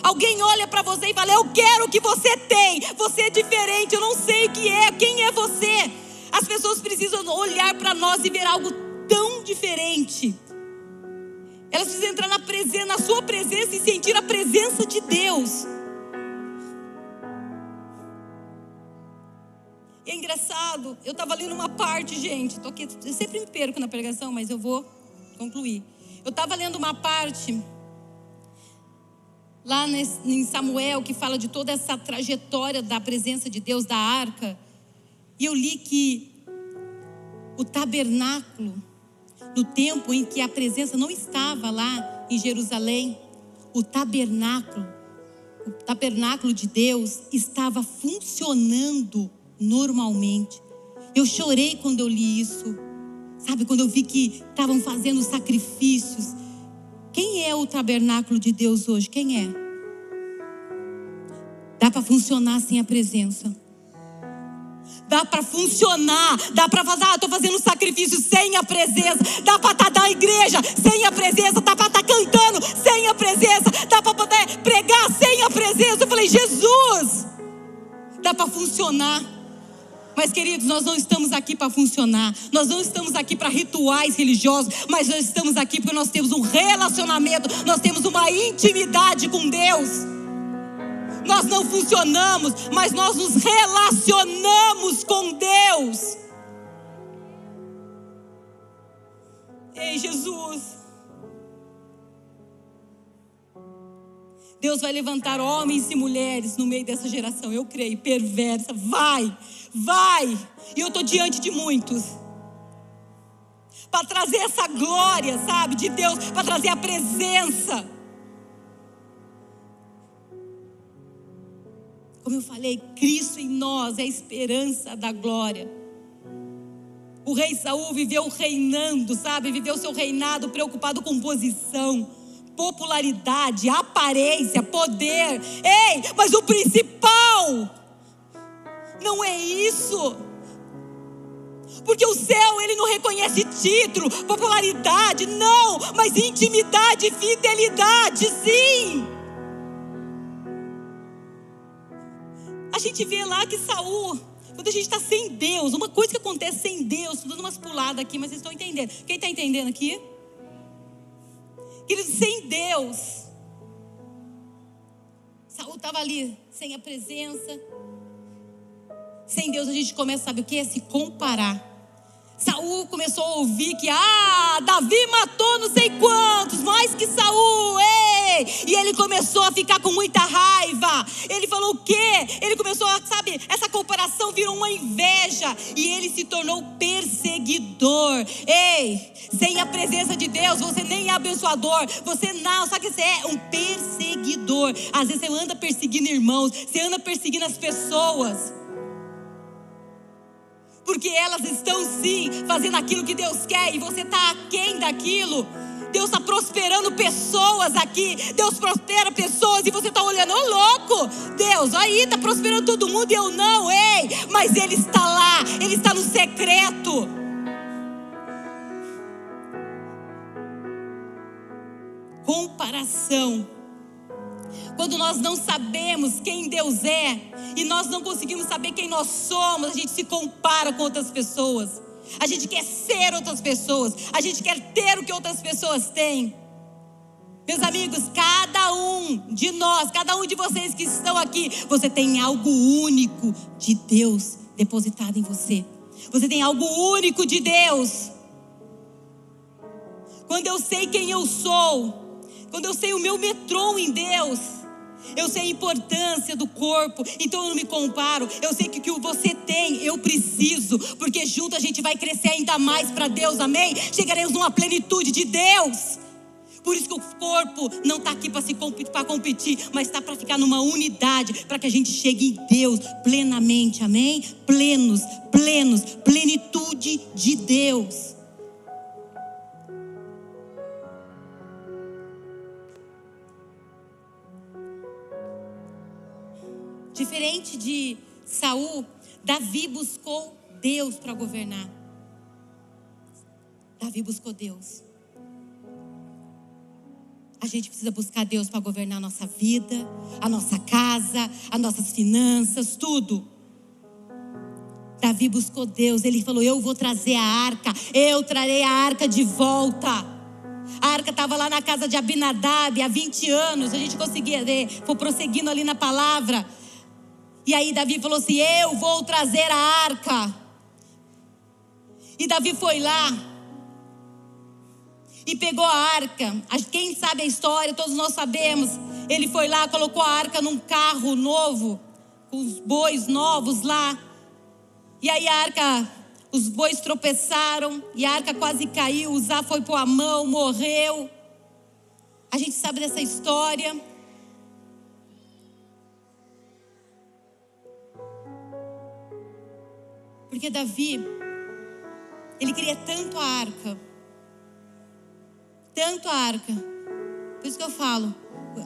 Alguém olha para você e fala: Eu quero que você tem, você é diferente, eu não sei o que é, quem é você. As pessoas precisam olhar para nós e ver algo tão diferente. Elas precisam entrar na, presença, na sua presença e sentir a presença de Deus. E é engraçado, eu estava lendo uma parte, gente. Tô aqui, eu sempre me perco na pregação, mas eu vou concluir. Eu estava lendo uma parte lá em Samuel que fala de toda essa trajetória da presença de Deus, da arca. E eu li que o tabernáculo no tempo em que a presença não estava lá em Jerusalém, o tabernáculo, o tabernáculo de Deus estava funcionando normalmente. Eu chorei quando eu li isso. Sabe, quando eu vi que estavam fazendo sacrifícios. Quem é o tabernáculo de Deus hoje? Quem é? Dá para funcionar sem a presença dá para funcionar, dá para fazer, ah, estou fazendo sacrifício sem a presença, dá para estar tá na igreja sem a presença, dá para estar tá cantando sem a presença, dá para poder pregar sem a presença. Eu falei, Jesus, dá para funcionar. Mas, queridos, nós não estamos aqui para funcionar, nós não estamos aqui para rituais religiosos, mas nós estamos aqui porque nós temos um relacionamento, nós temos uma intimidade com Deus nós não funcionamos, mas nós nos relacionamos com Deus. Ei, Jesus. Deus vai levantar homens e mulheres no meio dessa geração, eu creio, perversa. Vai, vai. E eu estou diante de muitos. Para trazer essa glória, sabe, de Deus, para trazer a presença. Como eu falei, Cristo em nós é a esperança da glória. O rei Saul viveu reinando, sabe? Viveu seu reinado preocupado com posição popularidade, aparência, poder. Ei, mas o principal não é isso. Porque o céu, ele não reconhece título, popularidade, não, mas intimidade fidelidade, sim. A gente vê lá que Saul, quando a gente está sem Deus, uma coisa que acontece sem Deus, estou dando umas puladas aqui, mas vocês estão entendendo. Quem está entendendo aqui? Queridos, sem Deus. Saul estava ali, sem a presença. Sem Deus a gente começa, sabe o que? Se comparar. Saul começou a ouvir que, ah, Davi matou não sei quantos, mais que Saul, ei! E ele começou a ficar com muita raiva. Ele falou o quê? Ele começou a, sabe, essa comparação virou uma inveja e ele se tornou perseguidor. Ei, sem a presença de Deus, você nem é abençoador, você não, sabe que você é um perseguidor. Às vezes você anda perseguindo irmãos, você anda perseguindo as pessoas porque elas estão sim fazendo aquilo que Deus quer e você está aquém daquilo. Deus está prosperando pessoas aqui. Deus prospera pessoas e você está olhando, ô oh, louco! Deus, aí está prosperando todo mundo e eu não, ei! Mas Ele está lá, Ele está no secreto. Comparação quando nós não sabemos quem Deus é e nós não conseguimos saber quem nós somos, a gente se compara com outras pessoas. A gente quer ser outras pessoas, a gente quer ter o que outras pessoas têm. Meus amigos, cada um de nós, cada um de vocês que estão aqui, você tem algo único de Deus depositado em você. Você tem algo único de Deus. Quando eu sei quem eu sou, quando eu sei o meu metrô em Deus, eu sei a importância do corpo, então eu não me comparo. Eu sei que o que você tem, eu preciso, porque junto a gente vai crescer ainda mais para Deus, amém? Chegaremos numa plenitude de Deus. Por isso que o corpo não está aqui para para competir, mas está para ficar numa unidade, para que a gente chegue em Deus plenamente, amém? Plenos, plenos, plenitude de Deus. Diferente de Saul, Davi buscou Deus para governar. Davi buscou Deus. A gente precisa buscar Deus para governar a nossa vida, a nossa casa, as nossas finanças, tudo. Davi buscou Deus, ele falou: Eu vou trazer a arca, eu trarei a arca de volta. A arca estava lá na casa de Abinadab há 20 anos, a gente conseguia ver, foi prosseguindo ali na palavra. E aí Davi falou assim: Eu vou trazer a arca. E Davi foi lá e pegou a arca. Quem sabe a história, todos nós sabemos. Ele foi lá, colocou a arca num carro novo, com os bois novos lá. E aí a arca, os bois tropeçaram e a arca quase caiu. Uzá foi pôr a mão, morreu. A gente sabe dessa história. Porque Davi, ele queria tanto a arca, tanto a arca. Por isso que eu falo,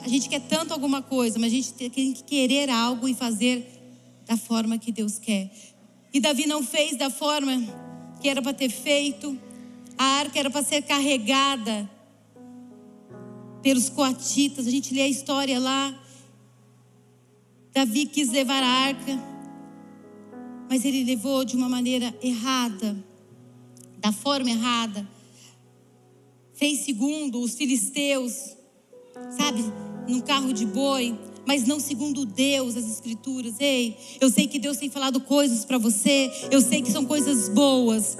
a gente quer tanto alguma coisa, mas a gente tem que querer algo e fazer da forma que Deus quer. E Davi não fez da forma que era para ter feito. A arca era para ser carregada pelos coatitas. A gente lê a história lá. Davi quis levar a arca mas ele levou de uma maneira errada, da forma errada. Fez segundo os filisteus, sabe, num carro de boi, mas não segundo Deus, as escrituras. Ei, eu sei que Deus tem falado coisas para você, eu sei que são coisas boas,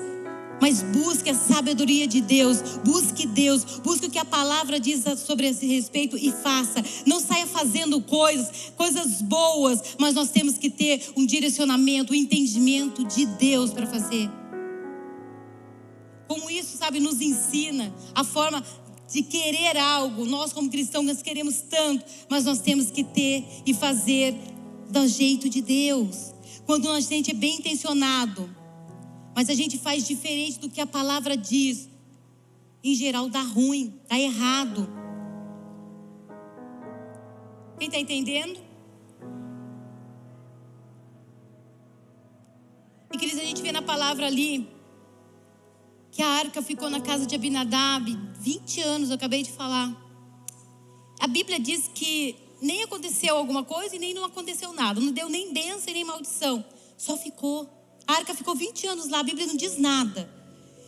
Mas busque a sabedoria de Deus, busque Deus, busque o que a palavra diz sobre esse respeito e faça. Não saia fazendo coisas, coisas boas, mas nós temos que ter um direcionamento, um entendimento de Deus para fazer. Como isso, sabe, nos ensina a forma de querer algo. Nós, como cristãos, nós queremos tanto, mas nós temos que ter e fazer do jeito de Deus. Quando a gente é bem intencionado, mas a gente faz diferente do que a palavra diz. Em geral dá ruim, dá errado. Quem está entendendo? E queridos, a gente vê na palavra ali que a arca ficou na casa de Abinadab 20 anos, eu acabei de falar. A Bíblia diz que nem aconteceu alguma coisa e nem não aconteceu nada. Não deu nem bênção e nem maldição. Só ficou. A arca ficou 20 anos lá, a Bíblia não diz nada.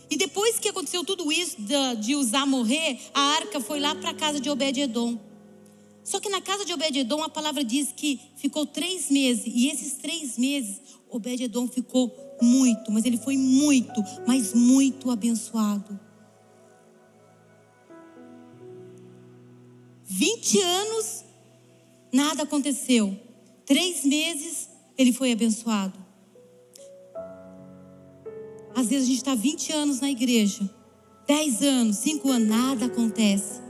E depois que aconteceu tudo isso de, de usar morrer, a arca foi lá para a casa de Obed-Edom. Só que na casa de Obed-Edom a palavra diz que ficou três meses. E esses três meses, Obed-Edom ficou muito, mas ele foi muito, mas muito abençoado. 20 anos, nada aconteceu. Três meses, ele foi abençoado. Às vezes a gente está 20 anos na igreja, 10 anos, 5 anos, nada acontece.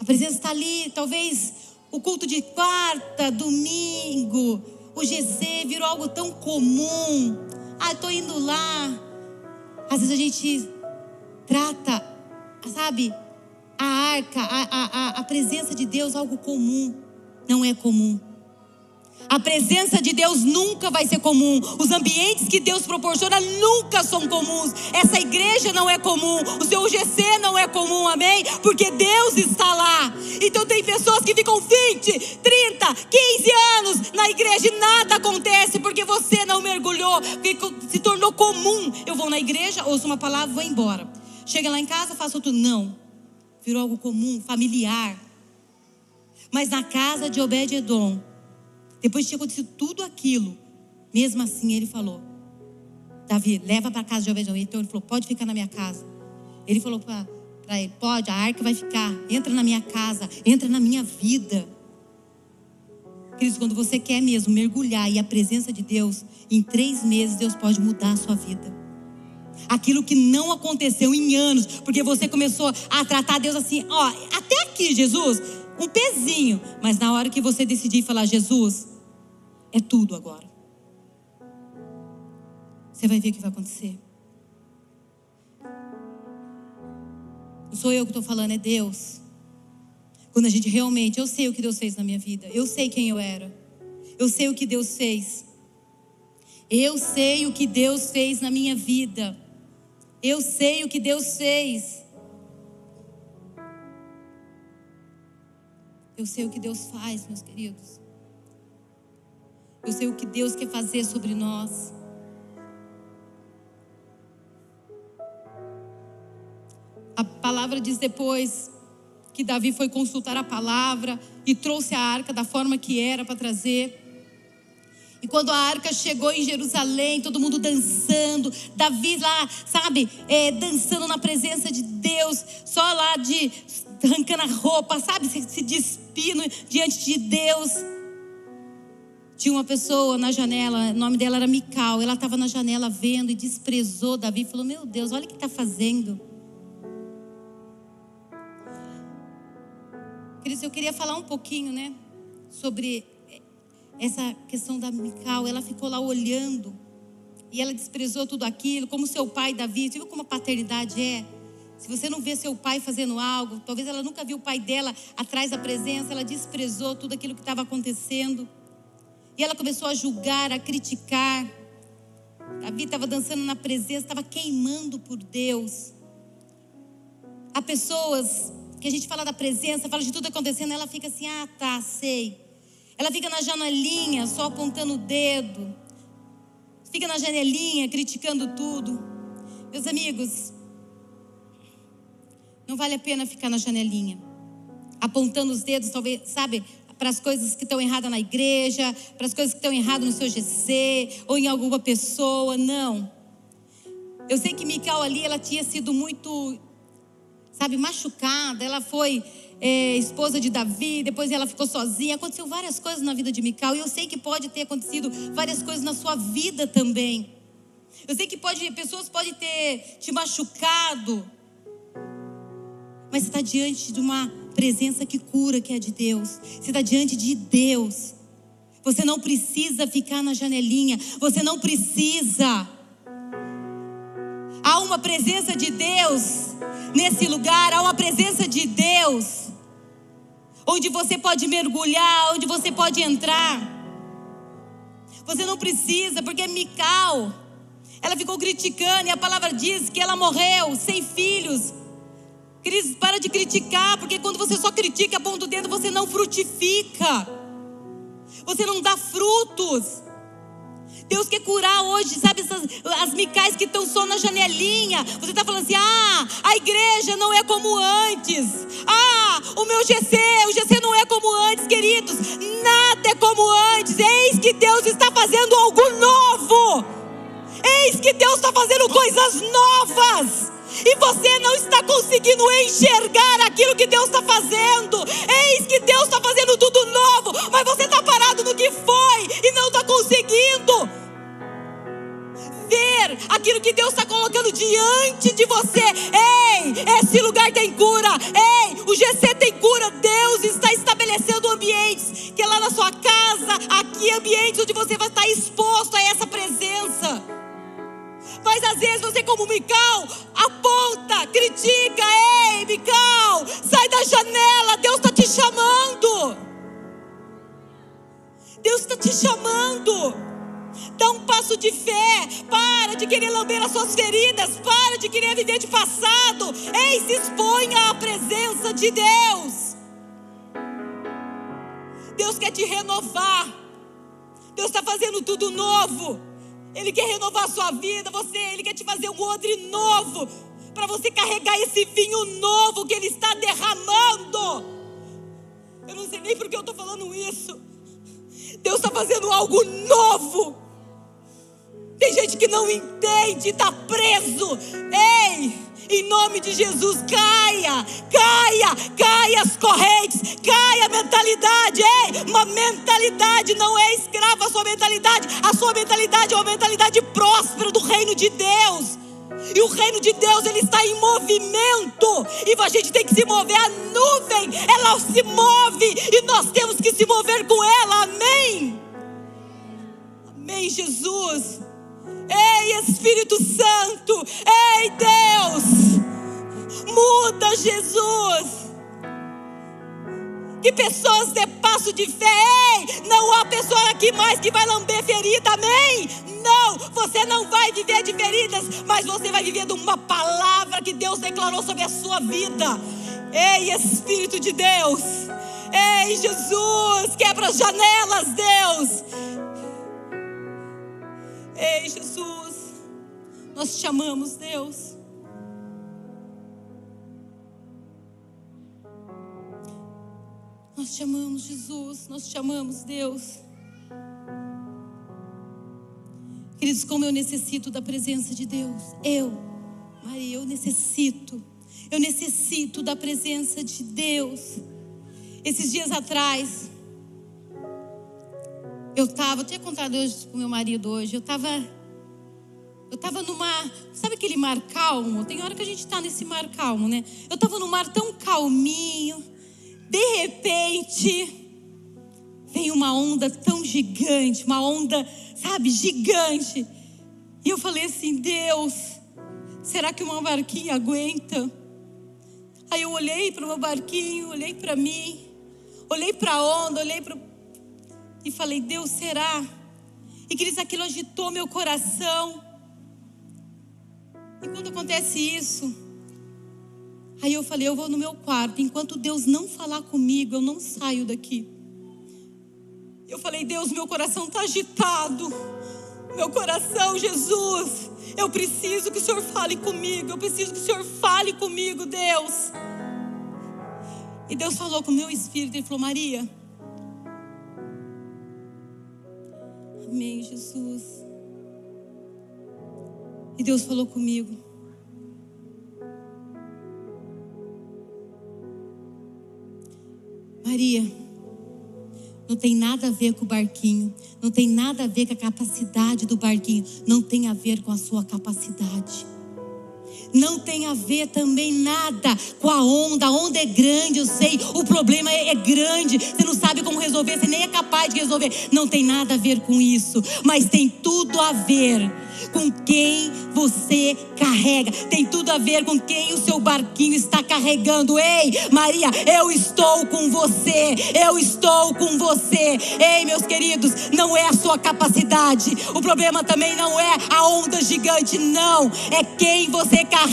A presença está ali, talvez o culto de quarta, domingo, o GC virou algo tão comum. Ah, estou indo lá. Às vezes a gente trata, sabe, a arca, a, a, a presença de Deus algo comum. Não é comum. A presença de Deus nunca vai ser comum. Os ambientes que Deus proporciona nunca são comuns. Essa igreja não é comum. O seu GC não é comum, amém? Porque Deus está lá. Então tem pessoas que ficam 20, 30, 15 anos na igreja e nada acontece porque você não mergulhou, se tornou comum. Eu vou na igreja, ouço uma palavra, vou embora. Chega lá em casa, faço tudo. Não. Virou algo comum, familiar. Mas na casa de Obed-Edom, depois de ter acontecido tudo aquilo, mesmo assim ele falou: Davi, leva para casa de Obededom. Então ele falou: pode ficar na minha casa. Ele falou para ele: pode, a arca vai ficar. Entra na minha casa, entra na minha vida. Queridos, quando você quer mesmo mergulhar e a presença de Deus, em três meses Deus pode mudar a sua vida. Aquilo que não aconteceu em anos, porque você começou a tratar Deus assim, ó, até aqui, Jesus, um pezinho. Mas na hora que você decidir falar, Jesus, é tudo agora. Você vai ver o que vai acontecer. Não sou eu que estou falando, é Deus. Quando a gente realmente, eu sei o que Deus fez na minha vida, eu sei quem eu era, eu sei o que Deus fez, eu sei o que Deus fez na minha vida, eu sei o que Deus fez. Eu sei o que Deus faz, meus queridos. Eu sei o que Deus quer fazer sobre nós. A palavra diz depois que Davi foi consultar a palavra e trouxe a arca da forma que era para trazer. E quando a arca chegou em Jerusalém, todo mundo dançando, Davi lá, sabe, é, dançando na presença de Deus, só lá de arrancando a roupa, sabe, se, se despindo diante de Deus. Tinha uma pessoa na janela, o nome dela era Mical. Ela estava na janela vendo e desprezou Davi. e Falou: Meu Deus, olha o que está fazendo. Queridos, eu queria falar um pouquinho, né? Sobre essa questão da Mical. Ela ficou lá olhando. E ela desprezou tudo aquilo. Como seu pai, Davi. Você viu como a paternidade é? Se você não vê seu pai fazendo algo, talvez ela nunca viu o pai dela atrás da presença, ela desprezou tudo aquilo que estava acontecendo. E ela começou a julgar, a criticar. Davi estava dançando na presença, estava queimando por Deus. Há pessoas que a gente fala da presença, fala de tudo acontecendo, ela fica assim: ah, tá, sei. Ela fica na janelinha, só apontando o dedo. Fica na janelinha, criticando tudo. Meus amigos, não vale a pena ficar na janelinha, apontando os dedos, talvez, sabe? Para as coisas que estão erradas na igreja, para as coisas que estão erradas no seu GC ou em alguma pessoa. Não. Eu sei que Mical ali, ela tinha sido muito, sabe, machucada. Ela foi é, esposa de Davi, depois ela ficou sozinha. Aconteceu várias coisas na vida de Mical. E eu sei que pode ter acontecido várias coisas na sua vida também. Eu sei que pode, pessoas podem ter te machucado. Mas você está diante de uma presença que cura, que é de Deus. Você está diante de Deus. Você não precisa ficar na janelinha. Você não precisa. Há uma presença de Deus nesse lugar. Há uma presença de Deus. Onde você pode mergulhar, onde você pode entrar. Você não precisa, porque Mical, ela ficou criticando, e a palavra diz que ela morreu sem filhos Cris, para de criticar, porque quando você só critica, aponta o dedo, você não frutifica. Você não dá frutos. Deus quer curar hoje, sabe, essas, as micais que estão só na janelinha. Você está falando assim: ah, a igreja não é como antes. Ah, o meu GC, o GC não é como antes, queridos. Nada é como antes. Eis que Deus está fazendo algo novo. Eis que Deus está fazendo coisas novas e você não está conseguindo enxergar aquilo que Deus está fazendo. Eis que Deus está fazendo tudo novo, mas você está parado no que foi e não está conseguindo ver aquilo que Deus está colocando diante de você. Ei, esse lugar tem cura. Ei, o GC tem cura. Deus está estabelecendo ambientes que é lá na sua casa, aqui ambientes onde você vai estar exposto a essa presença. Mas às vezes você, como Mical, aponta, critica. Ei, Mical, sai da janela. Deus está te chamando. Deus está te chamando. Dá um passo de fé. Para de querer lamber as suas feridas. Para de querer viver de passado. Ei, se exponha à presença de Deus. Deus quer te renovar. Deus está fazendo tudo novo. Ele quer renovar a sua vida, você, ele quer te fazer um odre novo, para você carregar esse vinho novo que ele está derramando. Eu não sei nem por que eu estou falando isso. Deus está fazendo algo novo. Tem gente que não entende, está preso. Ei! Em nome de Jesus, caia, caia, caia as correntes, caia a mentalidade. Ei, uma mentalidade não é escrava a sua mentalidade. A sua mentalidade é uma mentalidade próspera do reino de Deus. E o reino de Deus, ele está em movimento. E a gente tem que se mover. A nuvem, ela se move. E nós temos que se mover com ela. Amém. Amém, Jesus. Ei, Espírito Santo. Ei, Deus. Muda, Jesus. Que pessoas dê passo de fé. Ei, não há pessoa aqui mais que vai lamber ferida. Amém? Não, você não vai viver de feridas, mas você vai viver de uma palavra que Deus declarou sobre a sua vida. Ei, Espírito de Deus. Ei, Jesus, quebra as janelas, Deus. Ei, Jesus, nós te amamos, Deus. Nós te amamos, Jesus, nós te amamos, Deus. Queridos, como eu necessito da presença de Deus. Eu, Maria, eu necessito. Eu necessito da presença de Deus. Esses dias atrás, eu estava, eu tinha contado hoje com meu marido hoje, eu estava eu estava numa, sabe aquele mar calmo? Tem hora que a gente está nesse mar calmo, né? Eu estava num mar tão calminho, de repente, vem uma onda tão gigante, uma onda, sabe, gigante. E eu falei assim: Deus, será que uma barquinha aguenta? Aí eu olhei para o meu barquinho, olhei para mim, olhei para a onda, olhei para e falei: Deus, será? E queridos, aquilo agitou meu coração. E quando acontece isso, aí eu falei: Eu vou no meu quarto. Enquanto Deus não falar comigo, eu não saio daqui. Eu falei: Deus, meu coração está agitado. Meu coração, Jesus. Eu preciso que o Senhor fale comigo. Eu preciso que o Senhor fale comigo, Deus. E Deus falou com o meu espírito. Ele falou: Maria. Amém, Jesus. E Deus falou comigo. Maria, não tem nada a ver com o barquinho, não tem nada a ver com a capacidade do barquinho, não tem a ver com a sua capacidade não tem a ver também nada com a onda. A onda é grande, eu sei. O problema é, é, grande. Você não sabe como resolver, você nem é capaz de resolver. Não tem nada a ver com isso, mas tem tudo a ver com quem você carrega, tem tudo a ver com quem o seu barquinho está carregando. Ei, Maria, eu estou com você, eu estou com você. Ei, meus queridos, não é a sua capacidade, o problema também não é a onda gigante, não, é quem você carrega.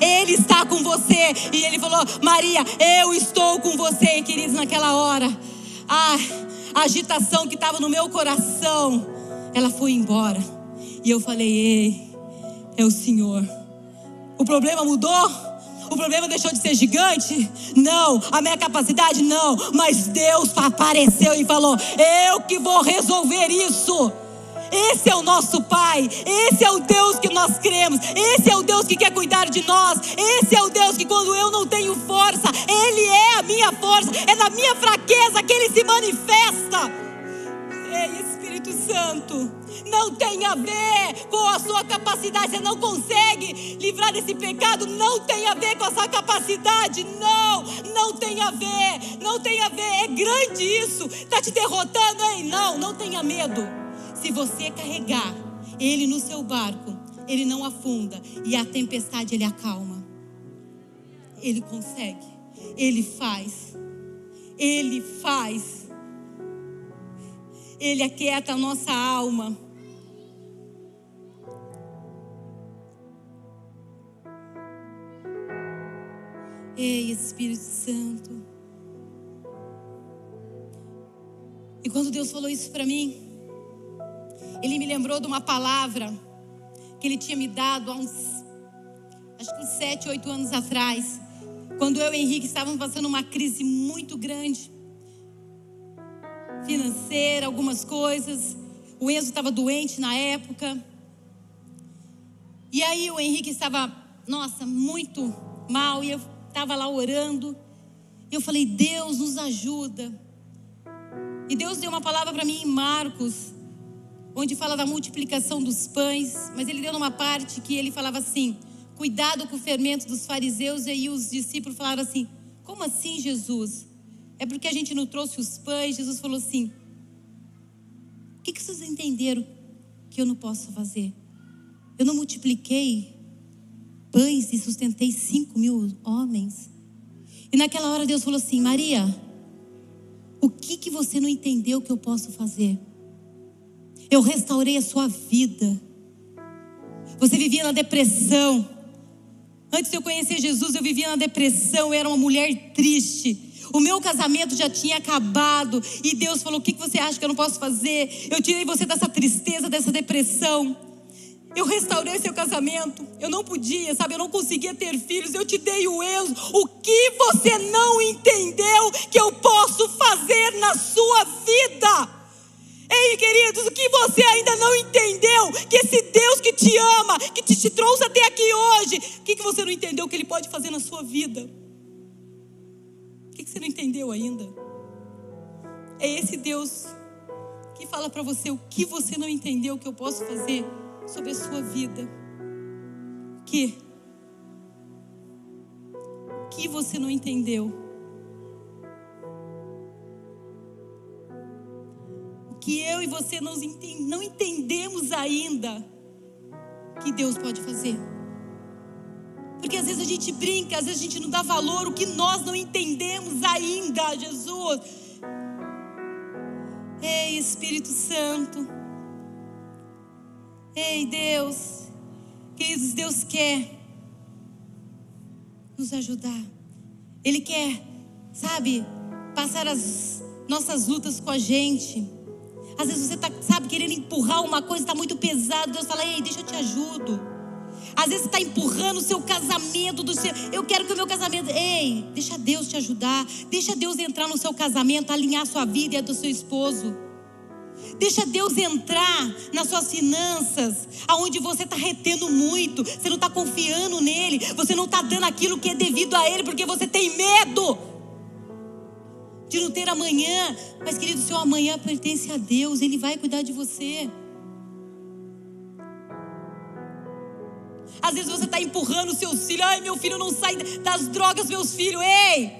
Ele está com você e ele falou: Maria, eu estou com você, queridos, naquela hora. A agitação que estava no meu coração, ela foi embora. E eu falei: Ei, é o Senhor. O problema mudou? O problema deixou de ser gigante? Não. A minha capacidade? Não. Mas Deus apareceu e falou: Eu que vou resolver isso. Esse é o nosso Pai, esse é o Deus que nós cremos, esse é o Deus que quer cuidar de nós, esse é o Deus que, quando eu não tenho força, Ele é a minha força, é na minha fraqueza que Ele se manifesta. Ei, Espírito Santo não tem a ver com a sua capacidade. Você não consegue livrar desse pecado. Não tem a ver com a sua capacidade. Não, não tem a ver. Não tem a ver. É grande isso. Está te derrotando, hein? Não, não tenha medo. Se você carregar ele no seu barco, ele não afunda e a tempestade ele acalma. Ele consegue. Ele faz. Ele faz. Ele aquieta a nossa alma. Ei, Espírito Santo. E quando Deus falou isso para mim, Ele me lembrou de uma palavra que Ele tinha me dado há uns, acho que uns sete, oito anos atrás, quando eu e Henrique estávamos passando uma crise muito grande, financeira, algumas coisas. O Enzo estava doente na época. E aí o Henrique estava, nossa, muito mal. E eu estava lá orando. E eu falei, Deus nos ajuda. E Deus deu uma palavra para mim em Marcos, onde fala da multiplicação dos pães. Mas ele deu numa parte que ele falava assim: cuidado com o fermento dos fariseus. E aí os discípulos falaram assim: como assim, Jesus? É porque a gente não trouxe os pães. Jesus falou assim: o que, que vocês entenderam que eu não posso fazer? Eu não multipliquei pães e sustentei cinco mil homens. E naquela hora Deus falou assim: Maria, o que, que você não entendeu que eu posso fazer? Eu restaurei a sua vida. Você vivia na depressão. Antes de eu conhecer Jesus, eu vivia na depressão, eu era uma mulher triste. O meu casamento já tinha acabado. E Deus falou: O que você acha que eu não posso fazer? Eu tirei você dessa tristeza, dessa depressão. Eu restaurei seu casamento. Eu não podia, sabe? Eu não conseguia ter filhos. Eu te dei o Enzo. O que você não entendeu que eu posso fazer na sua vida? Ei, queridos, o que você ainda não entendeu? Que esse Deus que te ama, que te, te trouxe até aqui hoje, o que, que você não entendeu que Ele pode fazer na sua vida? O que, que você não entendeu ainda? É esse Deus que fala para você o que você não entendeu que eu posso fazer sobre a sua vida. Que que você não entendeu? Que eu e você não, entendemos ainda que Deus pode fazer. Porque às vezes a gente brinca, às vezes a gente não dá valor o que nós não entendemos ainda, Jesus. Ei, Espírito Santo. Ei, Deus, queridos, Deus quer nos ajudar. Ele quer, sabe, passar as nossas lutas com a gente. Às vezes você está, sabe, querendo empurrar uma coisa, está muito pesado. Deus fala, ei, deixa eu te ajudo. Às vezes está empurrando o seu casamento do seu. Eu quero que o meu casamento. Ei, deixa Deus te ajudar. Deixa Deus entrar no seu casamento, alinhar sua vida e a do seu esposo. Deixa Deus entrar nas suas finanças, aonde você está retendo muito, você não está confiando nele, você não está dando aquilo que é devido a ele, porque você tem medo de não ter amanhã. Mas, querido, seu amanhã pertence a Deus, ele vai cuidar de você. Às vezes você está empurrando o seu filho, ai meu filho não sai das drogas, meus filhos, ei!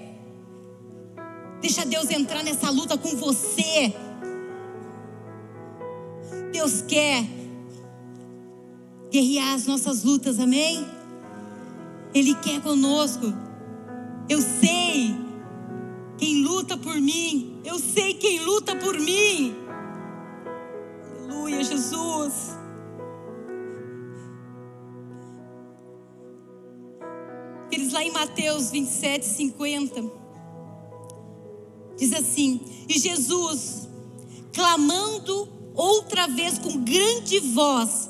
Deixa Deus entrar nessa luta com você. Deus quer guerrear as nossas lutas, amém? Ele quer conosco. Eu sei quem luta por mim. Eu sei quem luta por mim. Aleluia, Jesus. Eles lá em Mateus 27, 50. Diz assim: E Jesus, clamando outra vez com grande voz,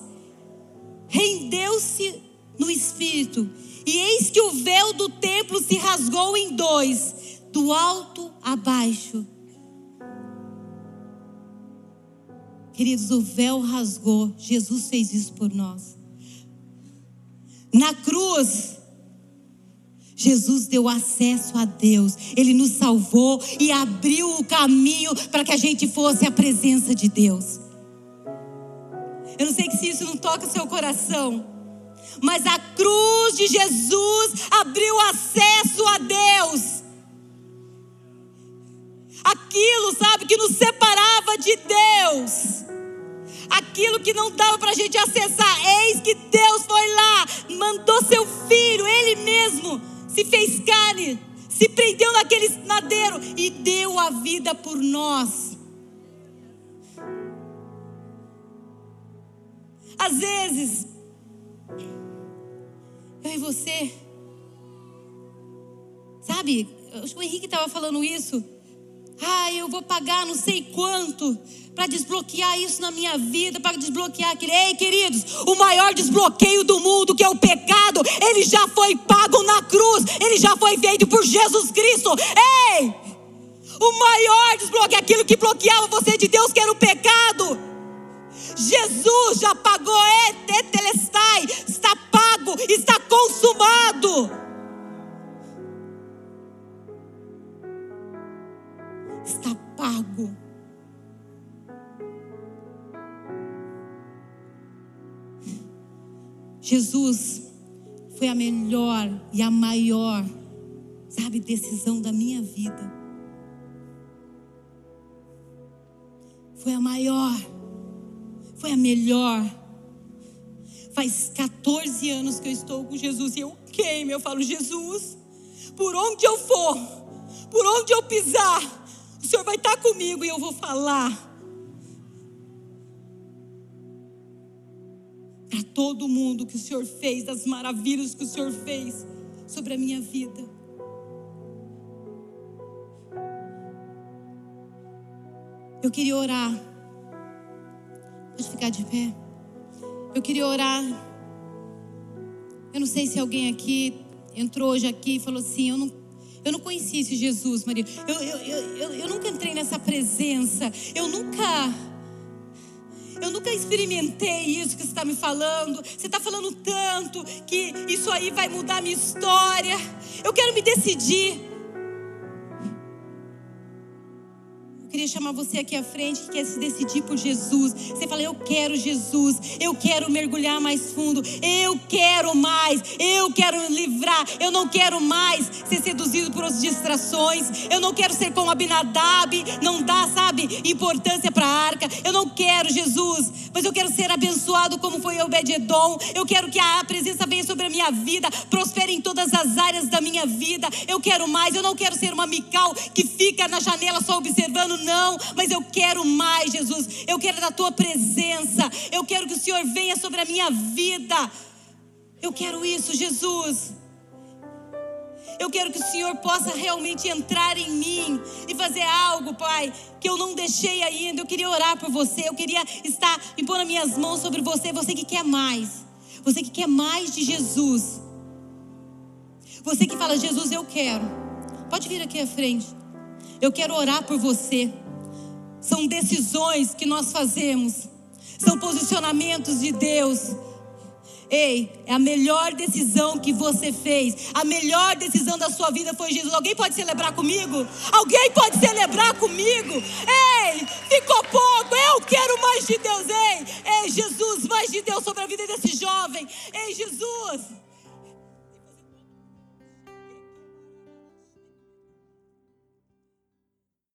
rendeu-se no espírito, e eis que o véu do templo se rasgou em dois, do alto a baixo. Queridos, o véu rasgou, Jesus fez isso por nós. Na cruz, Jesus deu acesso a Deus, Ele nos salvou e abriu o caminho para que a gente fosse à presença de Deus. Eu não sei se isso não toca o seu coração, mas a cruz de Jesus abriu acesso a Deus. Aquilo, sabe, que nos separava de Deus aquilo que não dava para a gente acessar. Eis que Deus foi lá, mandou seu filho, Ele mesmo, se fez carne, se prendeu naquele madeiro e deu a vida por nós. Às vezes, eu e você, sabe, o Henrique estava falando isso. Ah, eu vou pagar não sei quanto para desbloquear isso na minha vida, para desbloquear aquele. Ei, queridos, o maior desbloqueio do mundo, que é o pecado, ele já foi pago na cruz, ele já foi feito por Jesus Cristo. Ei! O maior desbloqueio, aquilo que bloqueava você de Deus, que era o pecado. Jesus já pagou, etetelestai, está pago, está consumado. Pago. Jesus foi a melhor e a maior, sabe, decisão da minha vida. Foi a maior, foi a melhor. Faz 14 anos que eu estou com Jesus e eu queimo, eu falo, Jesus, por onde eu for, por onde eu pisar, Senhor vai estar comigo e eu vou falar para todo mundo que o Senhor fez, das maravilhas que o Senhor fez sobre a minha vida. Eu queria orar. Pode ficar de pé. Eu queria orar. Eu não sei se alguém aqui entrou hoje aqui e falou assim: Eu não, eu não conhecia esse Jesus, Maria. Eu, eu, eu, eu, eu nunca entrei nessa presença. Eu nunca eu nunca experimentei isso que você está me falando. Você está falando tanto que isso aí vai mudar a minha história. Eu quero me decidir. Queria chamar você aqui à frente que quer se decidir por Jesus. Você fala: Eu quero Jesus, eu quero mergulhar mais fundo, eu quero mais, eu quero livrar, eu não quero mais ser seduzido por outras distrações, eu não quero ser como Abinadab, não dá, sabe, importância para a arca. Eu não quero Jesus, mas eu quero ser abençoado como foi Obed-Edom. Eu quero que a presença venha sobre a minha vida, prospere em todas as áreas da minha vida. Eu quero mais, eu não quero ser uma Mical que fica na janela só observando não, mas eu quero mais, Jesus. Eu quero da tua presença. Eu quero que o Senhor venha sobre a minha vida. Eu quero isso, Jesus. Eu quero que o Senhor possa realmente entrar em mim e fazer algo, Pai, que eu não deixei ainda. Eu queria orar por você, eu queria estar impor as minhas mãos sobre você, você que quer mais. Você que quer mais de Jesus. Você que fala, Jesus, eu quero. Pode vir aqui à frente. Eu quero orar por você. São decisões que nós fazemos, são posicionamentos de Deus. Ei, é a melhor decisão que você fez. A melhor decisão da sua vida foi Jesus. Alguém pode celebrar comigo? Alguém pode celebrar comigo? Ei, ficou pouco. Eu quero mais de Deus. Ei, ei, Jesus, mais de Deus sobre a vida desse jovem. Ei, Jesus.